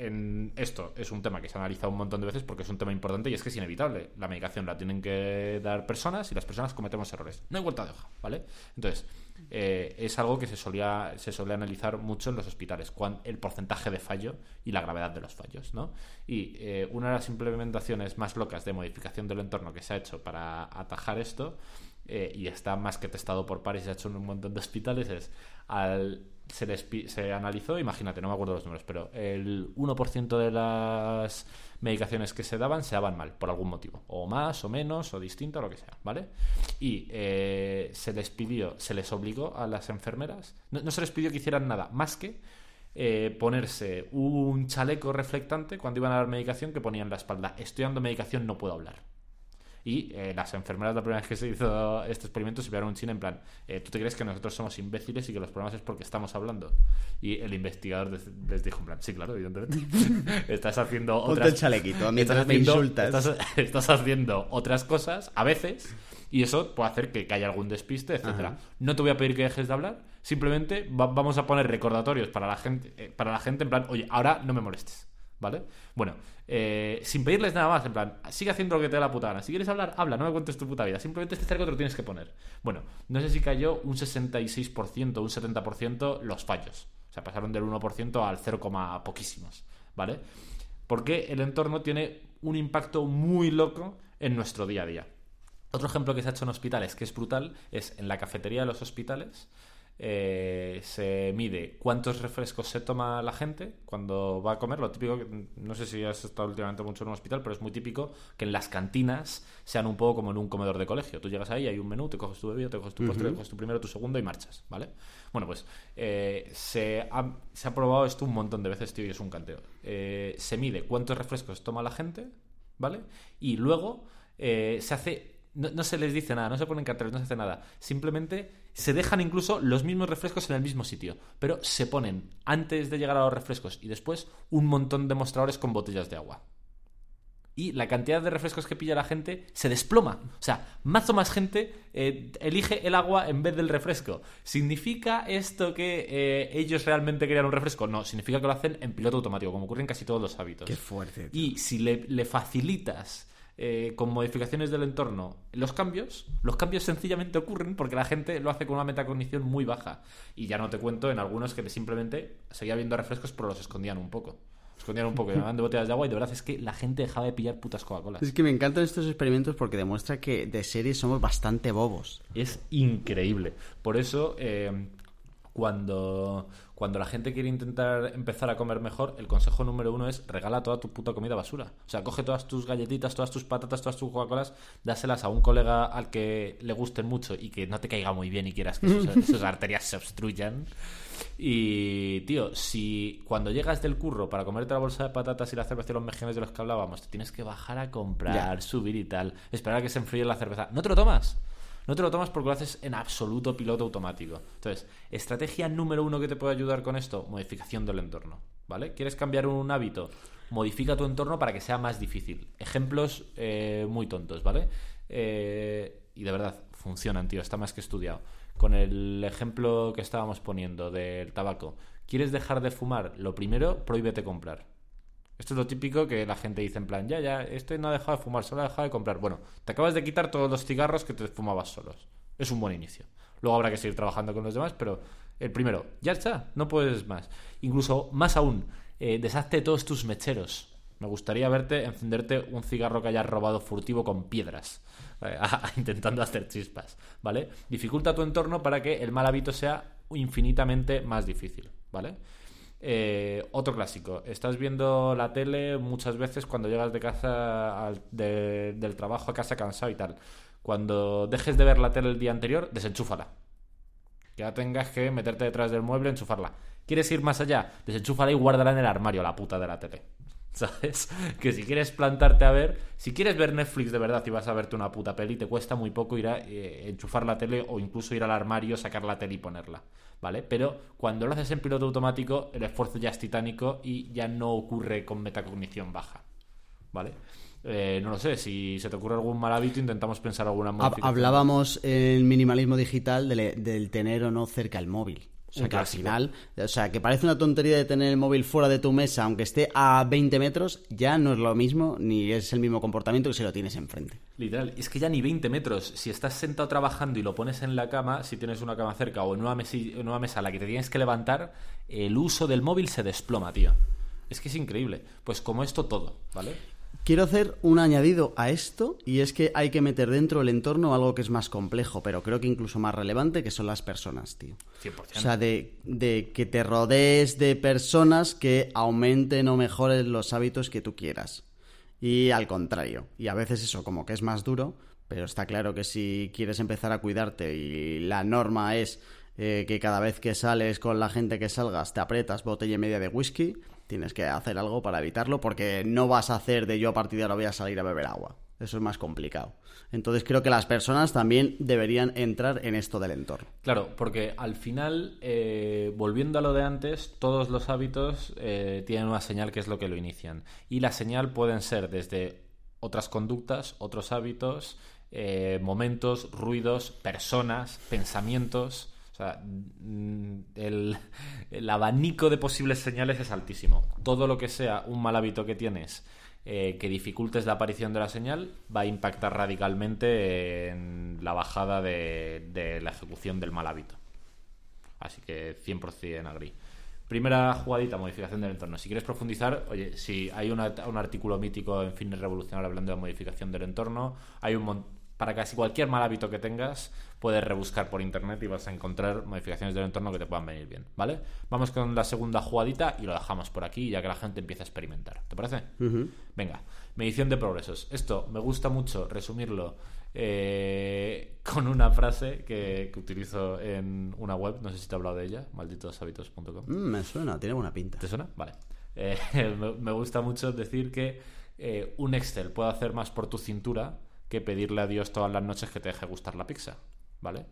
en esto es un tema que se ha analizado un montón de veces porque es un tema importante y es que es inevitable. La medicación la tienen que dar personas y las personas cometemos errores. No hay vuelta de hoja, ¿vale? Entonces, eh, es algo que se solía, se suele analizar mucho en los hospitales, el porcentaje de fallo y la gravedad de los fallos, ¿no? Y eh, una de las implementaciones más locas de modificación del entorno que se ha hecho para atajar esto, eh, y está más que testado por pares y se ha hecho en un montón de hospitales, es al se, se analizó, imagínate, no me acuerdo los números, pero el 1% de las medicaciones que se daban se daban mal, por algún motivo, o más, o menos, o distinto, o lo que sea, ¿vale? Y eh, se les pidió, se les obligó a las enfermeras, no, se les pidió que hicieran nada, más que eh, ponerse un chaleco reflectante cuando iban a dar medicación que ponían en la espalda, estoy dando medicación, no puedo hablar. Y eh, las enfermeras, la primera vez que se hizo este experimento, se vieron un chino en plan: eh, ¿Tú te crees que nosotros somos imbéciles y que los problemas es porque estamos hablando? Y el investigador les dijo: en plan, Sí, claro, evidentemente. <laughs> estás haciendo otras.
el chalequito mientras me insultas. <laughs>
Estás, haciendo otras cosas a veces y eso puede hacer que, haya algún despiste, etcétera. No te voy a pedir que dejes de hablar, simplemente vamos a poner recordatorios para la gente, eh, para la gente en plan: Oye, ahora no me molestes. ¿Vale? Bueno, eh, sin pedirles nada más, en plan, sigue haciendo lo que te dé la puta gana. Si quieres hablar, habla, no me cuentes tu puta vida. Simplemente este cerco te lo tienes que poner. Bueno, no sé si cayó un 66%, un 70% los fallos. O sea, pasaron del 1% al 0, poquísimos, ¿vale? Porque el entorno tiene un impacto muy loco en nuestro día a día. Otro ejemplo que se ha hecho en hospitales, que es brutal, es en la cafetería de los hospitales eh, se mide cuántos refrescos se toma la gente cuando va a comer. Lo típico, no sé si has estado últimamente mucho en un hospital, pero es muy típico que en las cantinas sean un poco como en un comedor de colegio. Tú llegas ahí, hay un menú, te coges tu bebida, te coges tu postre, te coges tu primero, tu segundo y marchas, ¿vale? Bueno, pues eh, se, ha, se, ha, probado esto un montón de veces, tío, y es un canteo. Eh, se mide cuántos refrescos toma la gente, ¿vale? Y luego se hace no, se les dice nada, no se ponen carteles, no se hace nada. Simplemente se dejan incluso los mismos refrescos en el mismo sitio. Pero se ponen, antes de llegar a los refrescos y después, un montón de mostradores con botellas de agua. Y la cantidad de refrescos que pilla la gente se desploma. O sea, más o más gente eh, elige el agua en vez del refresco. ¿Significa esto que eh, ellos realmente querían un refresco? No, significa que lo hacen en piloto automático, como ocurre en casi todos los hábitos.
Qué fuerte.
Y si le facilitas eh, con modificaciones del entorno los cambios, los cambios sencillamente ocurren porque la gente lo hace con una metacognición muy baja. Y ya no te cuento en algunos que simplemente seguía viendo refrescos pero los escondían un poco. Escondían un poco, <laughs> llamaban de botellas de agua y de verdad es que la gente dejaba de pillar putas Coca-Cola.
Es que me encantan estos experimentos porque demuestra que de serie somos bastante bobos.
Es increíble. Por eso, eh, cuando, cuando la gente quiere intentar empezar a comer mejor, el consejo número uno es regala toda tu puta comida basura. O sea, coge todas tus galletitas, todas tus patatas, todas tus Coca-Colas, dáselas a un colega al que le gusten mucho y que no te caiga muy bien y quieras que sus, <laughs> arterias se obstruyan. Y, tío, si cuando llegas del curro para comerte la bolsa de patatas y la cerveza y los mejillones de los que hablábamos, te tienes que bajar a comprar, subir y tal, esperar a que se enfríe la cerveza, ¿no te lo tomas? No te lo tomas porque lo haces en absoluto piloto automático. Entonces, estrategia número uno que te puede ayudar con esto, modificación del entorno. ¿Vale? ¿Quieres cambiar un hábito? Modifica tu entorno para que sea más difícil. Ejemplos eh, muy tontos, ¿vale? Eh, y de verdad, funcionan, tío, está más que estudiado. Con el ejemplo que estábamos poniendo del tabaco. ¿Quieres dejar de fumar? Lo primero, prohíbete comprar. Esto es lo típico que la gente dice en plan, ya, ya, este no ha dejado de fumar, solo ha dejado de comprar. Bueno, te acabas de quitar todos los cigarros que te fumabas solos. Es un buen inicio. Luego habrá que seguir trabajando con los demás, pero el primero, ya está, no puedes más. Incluso más aún, eh, deshazte todos tus mecheros. Me gustaría verte encenderte un cigarro que hayas robado furtivo con piedras, <laughs> <laughs> intentando hacer chispas, ¿vale? Dificulta tu entorno para que el mal hábito sea infinitamente más difícil, ¿vale? Eh, otro clásico, estás viendo la tele muchas veces cuando llegas de casa del trabajo a casa cansado y tal. Cuando dejes de ver la tele el día anterior, desenchúfala. Ya tengas que meterte detrás del mueble, enchufarla. ¿Quieres ir más allá? Desenchúfala y guárdala en el armario, la puta de la tele. <laughs> ¿Sabes? Que si quieres plantarte a ver, si quieres ver Netflix de verdad y vas a verte una puta peli, te cuesta muy poco ir a eh, enchufar la tele o incluso ir al armario, sacar la tele y ponerla. ¿Vale? Pero cuando lo haces en piloto automático, el esfuerzo ya es titánico y ya no ocurre con metacognición baja. ¿Vale? Eh, no lo sé, si se te ocurre algún mal hábito, intentamos pensar alguna
modificación. Hablábamos en minimalismo digital del, del tener o no cerca el móvil O sea, que al final, o sea, que parece una tontería de tener el móvil fuera de tu mesa, aunque esté a 20 metros, ya no es lo mismo, ni es el mismo comportamiento que si lo tienes enfrente.
Literal, es que ya ni 20 metros. Si estás sentado trabajando y lo pones en la cama, si tienes una cama cerca o en una, mesi- en una mesa a la que te tienes que levantar, el uso del móvil se desploma, tío. Es que es increíble. Pues como esto todo, ¿vale?
Quiero hacer un añadido a esto, y es que hay que meter dentro del entorno algo que es más complejo, pero creo que incluso más relevante, que son las personas, tío.
100%.
O sea, de, de que te rodees de personas que aumenten o mejoren los hábitos que tú quieras. Y al contrario. Y a veces eso como que es más duro, pero está claro que si quieres empezar a cuidarte y la norma es eh, que cada vez que sales con la gente que salgas te aprietas botella y media de whisky, tienes que hacer algo para evitarlo porque no vas a hacer de yo a partir de ahora voy a salir a beber agua. Eso es más complicado. Entonces creo que las personas también deberían entrar en esto del entorno.
Claro, porque al final, eh, volviendo a lo de antes, todos los hábitos eh, tienen una señal que es lo que lo inician. Y la señal pueden ser desde otras conductas, otros hábitos, eh, momentos, ruidos, personas, pensamientos. Sea, mm, el, el abanico de posibles señales es altísimo. Todo lo que sea un mal hábito que tienes eh, que dificultes la aparición de la señal va a impactar radicalmente en la bajada de, la ejecución del mal hábito. Así que 100% agri. Primera jugadita, modificación del entorno. Si quieres profundizar, oye, si hay un artículo mítico en Fitness Revolucionario hablando de modificación del entorno, hay un mon- para casi cualquier mal hábito que tengas, puedes rebuscar por internet y vas a encontrar modificaciones del entorno que te puedan venir bien, ¿vale? Vamos con la segunda jugadita y lo dejamos por aquí ya que la gente empieza a experimentar. ¿Te parece? Venga, medición de progresos. Esto me gusta mucho resumirlo eh, con una frase que, que utilizo en una web, no sé si te he hablado de ella, malditoshábitos.com.
Mm, me suena, tiene buena pinta.
¿Te suena? Vale. Eh, <laughs> me, me gusta mucho decir que eh, un Excel puede hacer más por tu cintura que pedirle a Dios todas las noches que te deje gustar la pizza. ¿Vale?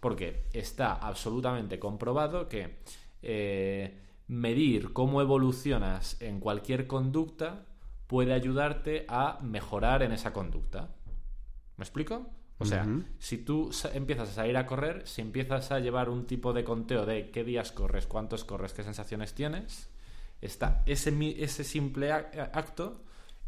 Porque está absolutamente comprobado que eh, medir cómo evolucionas en cualquier conducta puede ayudarte a mejorar en esa conducta. ¿Me explico? O sea, si tú empiezas a salir a correr, si empiezas a llevar un tipo de conteo de qué días corres, cuántos corres, qué sensaciones tienes, está ese, ese simple ac- acto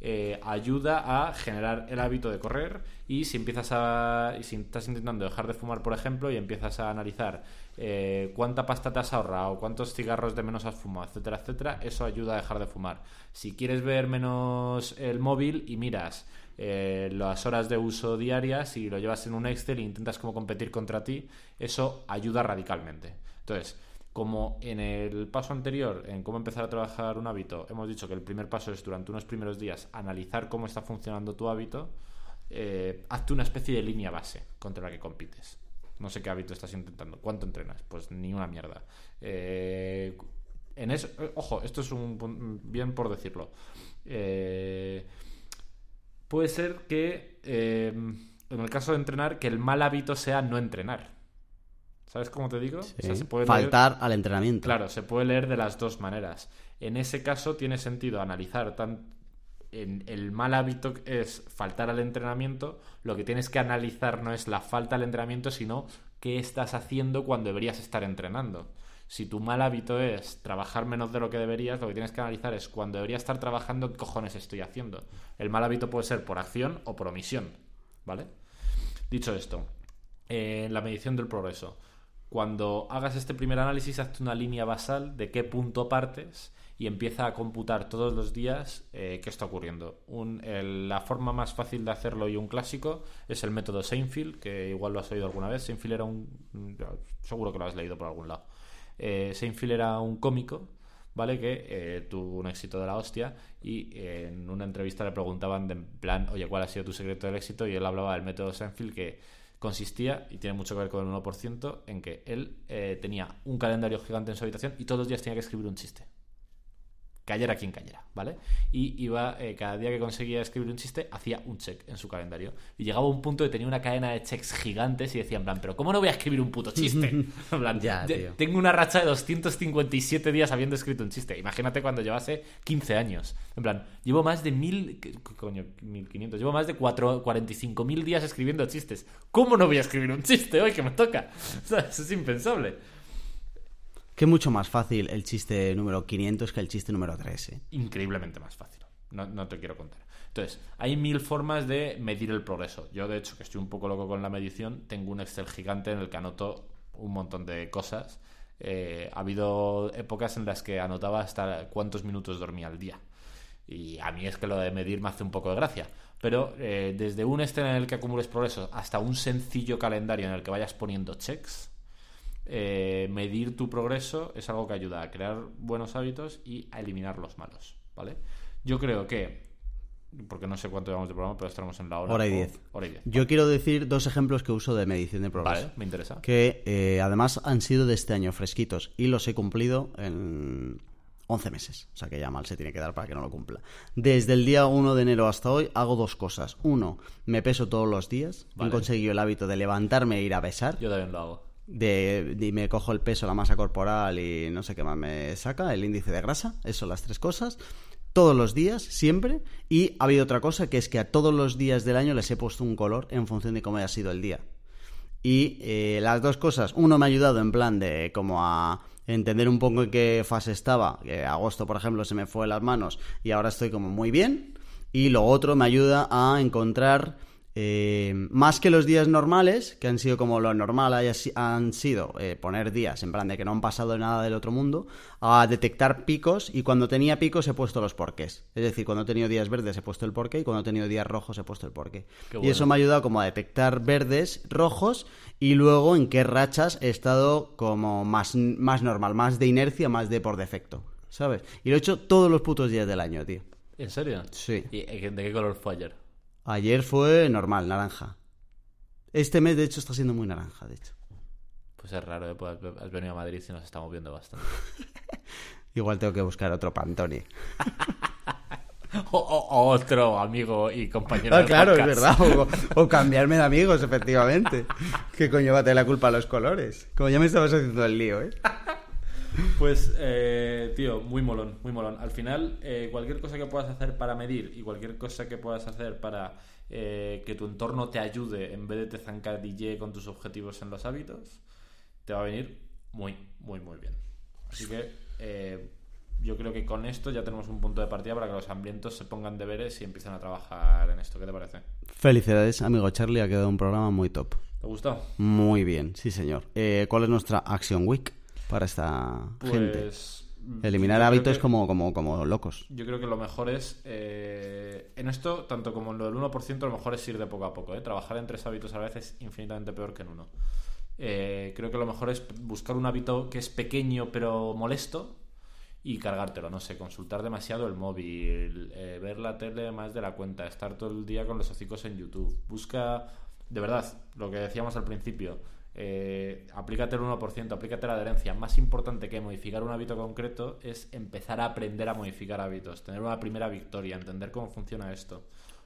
eh, ayuda a generar el hábito de correr. Y si empiezas a si estás intentando dejar de fumar por ejemplo y empiezas a analizar eh, cuánta pasta te has ahorrado cuántos cigarros de menos has fumado etcétera etcétera eso ayuda a dejar de fumar. Si quieres ver menos el móvil y miras eh, las horas de uso diarias y lo llevas en un Excel e intentas como competir contra ti eso ayuda radicalmente. Entonces como en el paso anterior, en cómo empezar a trabajar un hábito, hemos dicho que el primer paso es durante unos primeros días analizar cómo está funcionando tu hábito, eh, hazte una especie de línea base contra la que compites. No sé qué hábito estás intentando. ¿Cuánto entrenas? Pues ni una mierda. Eh, en eso, eh, ojo, esto es un bien por decirlo. Puede ser que, en el caso de entrenar, que el mal hábito sea no entrenar. ¿Sabes cómo te digo?
Sí.
O sea, se puede leer-
Faltar al entrenamiento.
Claro, se puede leer de las dos maneras. En ese caso tiene sentido analizar tan en el mal hábito es faltar al entrenamiento, lo que tienes que analizar no es la falta al entrenamiento, sino qué estás haciendo cuando deberías estar entrenando. Si tu mal hábito es trabajar menos de lo que deberías, lo que tienes que analizar es cuando debería estar trabajando, qué cojones estoy haciendo. El mal hábito puede ser por acción o por omisión, ¿vale? Dicho esto, eh, en la medición del progreso, cuando hagas este primer análisis, hazte una línea basal de qué punto partes y empieza a computar todos los días eh, qué está ocurriendo. La forma más fácil de hacerlo y un clásico es el método Seinfeld, que igual lo has oído alguna vez. Seinfeld era un... seguro que lo has leído por algún lado. Eh, Seinfeld era un cómico, ¿vale? Que eh, tuvo un éxito de la hostia y eh, en una entrevista le preguntaban de en plan, oye, ¿cuál ha sido tu secreto del éxito? Y él hablaba del método Seinfeld que consistía, y tiene mucho que ver con el 1%, en que él eh, tenía un calendario gigante en su habitación y todos los días tenía que escribir un chiste. Cayera quien cayera, ¿vale? Y iba, eh, cada día que conseguía escribir un chiste, hacía un check en su calendario. Y llegaba a un punto de tenía una cadena de checks gigantes y decía, en plan, ¿pero cómo no voy a escribir un puto chiste? <laughs> En plan,
Ya, tío.
tengo una racha de 257 días habiendo escrito un chiste. Imagínate cuando llevase 15 años. En plan, llevo más de mil, ¿qué coño, 1500, llevo más de 4, 45.000 días escribiendo chistes. ¿Cómo no voy a escribir un chiste hoy que me toca? <laughs> O sea, eso es impensable.
Que mucho más fácil el chiste número 500 que el chiste número 3. ¿eh?
Increíblemente más fácil. No, te quiero contar. Entonces, hay mil formas de medir el progreso. Yo, de hecho, que estoy un poco loco con la medición, tengo un Excel gigante en el que anoto un montón de cosas. Eh, ha habido épocas en las que anotaba hasta cuántos minutos dormía al día. Y a mí es que lo de medir me hace un poco de gracia. Pero eh, desde un este en el que acumules progreso hasta un sencillo calendario en el que vayas poniendo checks, eh, medir tu progreso es algo que ayuda a crear buenos hábitos y a eliminar los malos. ¿Vale? Yo creo que porque no sé cuánto llevamos de programa, pero estaremos en la hora.
Hora y diez.
Hora y diez.
Yo quiero decir dos ejemplos que uso de medición de progreso.
Vale, me interesa.
Que eh, además han sido de este año fresquitos y los he cumplido en 11 meses. O sea que ya mal se tiene que dar para que no lo cumpla. Desde el día 1 de enero hasta hoy hago dos cosas. Uno, me peso todos los días.
Vale.
He conseguido el hábito de levantarme e ir a pesar.
Yo también lo hago.
De, me cojo el peso, la masa corporal y no sé qué más me saca, el índice de grasa, eso las tres cosas, todos los días, siempre, y ha habido otra cosa que es que a todos los días del año les he puesto un color en función de cómo haya sido el día. Y eh, las dos cosas, uno me ha ayudado en plan de como a entender un poco en qué fase estaba, que agosto por ejemplo se me fue las manos y ahora estoy como muy bien, y lo otro me ayuda a encontrar eh, más que los días normales, que han sido como lo normal han sido eh, poner días en plan de que no han pasado nada del otro mundo, a detectar picos y cuando tenía picos he puesto los porqués. Es decir, cuando he tenido días verdes he puesto el porqué y cuando he tenido días rojos he puesto el porqué.
Qué
Y eso me ha ayudado como a detectar verdes, rojos y luego en qué rachas he estado como más, más normal, más de inercia, más de por defecto. ¿Sabes? Y lo he hecho todos los putos días del año, tío.
¿En serio?
Sí.
¿Y de qué color fue ayer?
Ayer fue normal, naranja. Este mes, de hecho, está siendo muy naranja, de hecho.
Pues es raro, ¿eh? Pues has venido a Madrid y nos estamos viendo bastante. <laughs>
Igual tengo que buscar otro Pantone. <laughs>
o, o- otro amigo y compañero
Ah, claro, es verdad. O, <laughs> o cambiarme de amigos, efectivamente. ¿Qué coño va a tener la culpa a los colores? Como ya me estabas haciendo el lío, ¿eh?
Pues, eh, tío, muy molón, muy molón. Al final, eh, cualquier cosa que puedas hacer para medir y cualquier cosa que puedas hacer para eh, que tu entorno te ayude en vez de te zancadille con tus objetivos en los hábitos, te va a venir muy, muy, muy bien. Así que eh, yo creo que con esto ya tenemos un punto de partida para que los hambrientos se pongan deberes y empiecen a trabajar en esto. ¿Qué te parece?
Felicidades, amigo Charlie. Ha quedado un programa muy top.
¿Te gustó?
Muy bien, sí, señor. Eh, ¿Cuál es nuestra Action Week para esta gente?
Pues.
Eliminar
yo creo
hábitos
que-
como, como, como locos.
Yo creo que lo mejor es, eh, en esto, tanto como en lo del 1%, lo mejor es ir de poco a poco. ¿eh? Trabajar en tres hábitos a la vez es infinitamente peor que en uno. Eh, creo que lo mejor es buscar un hábito que es pequeño pero molesto y cargártelo. No sé, consultar demasiado el móvil, eh, ver la tele más de la cuenta, estar todo el día con los hocicos en YouTube. Busca, de verdad, lo que decíamos al principio. Eh, aplícate el 1%, aplícate la adherencia. Más importante que modificar un hábito concreto es empezar a aprender a modificar hábitos, tener una primera victoria, entender cómo funciona esto.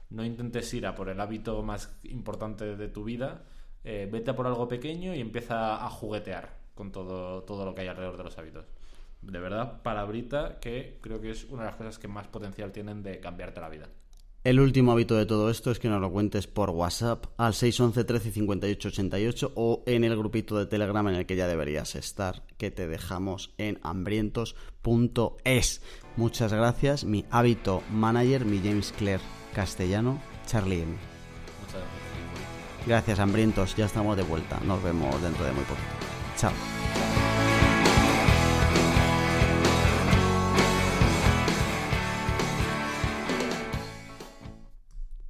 No intentes ir a por el hábito más importante de tu vida, eh, vete a por algo pequeño y empieza a juguetear con todo, todo lo que hay alrededor de los hábitos. De verdad, palabrita que creo que es una de las cosas que más potencial tienen de cambiarte la vida.
El último hábito de todo esto es que nos lo cuentes por WhatsApp al 611 13 58 88 o en el grupito de Telegram en el que ya deberías estar, que te dejamos en hambrientos.es. Muchas gracias, mi hábito manager, mi James Clare castellano, Charlie M.
Muchas gracias.
Gracias, hambrientos, ya estamos de vuelta. Nos vemos dentro de muy poquito. Chao.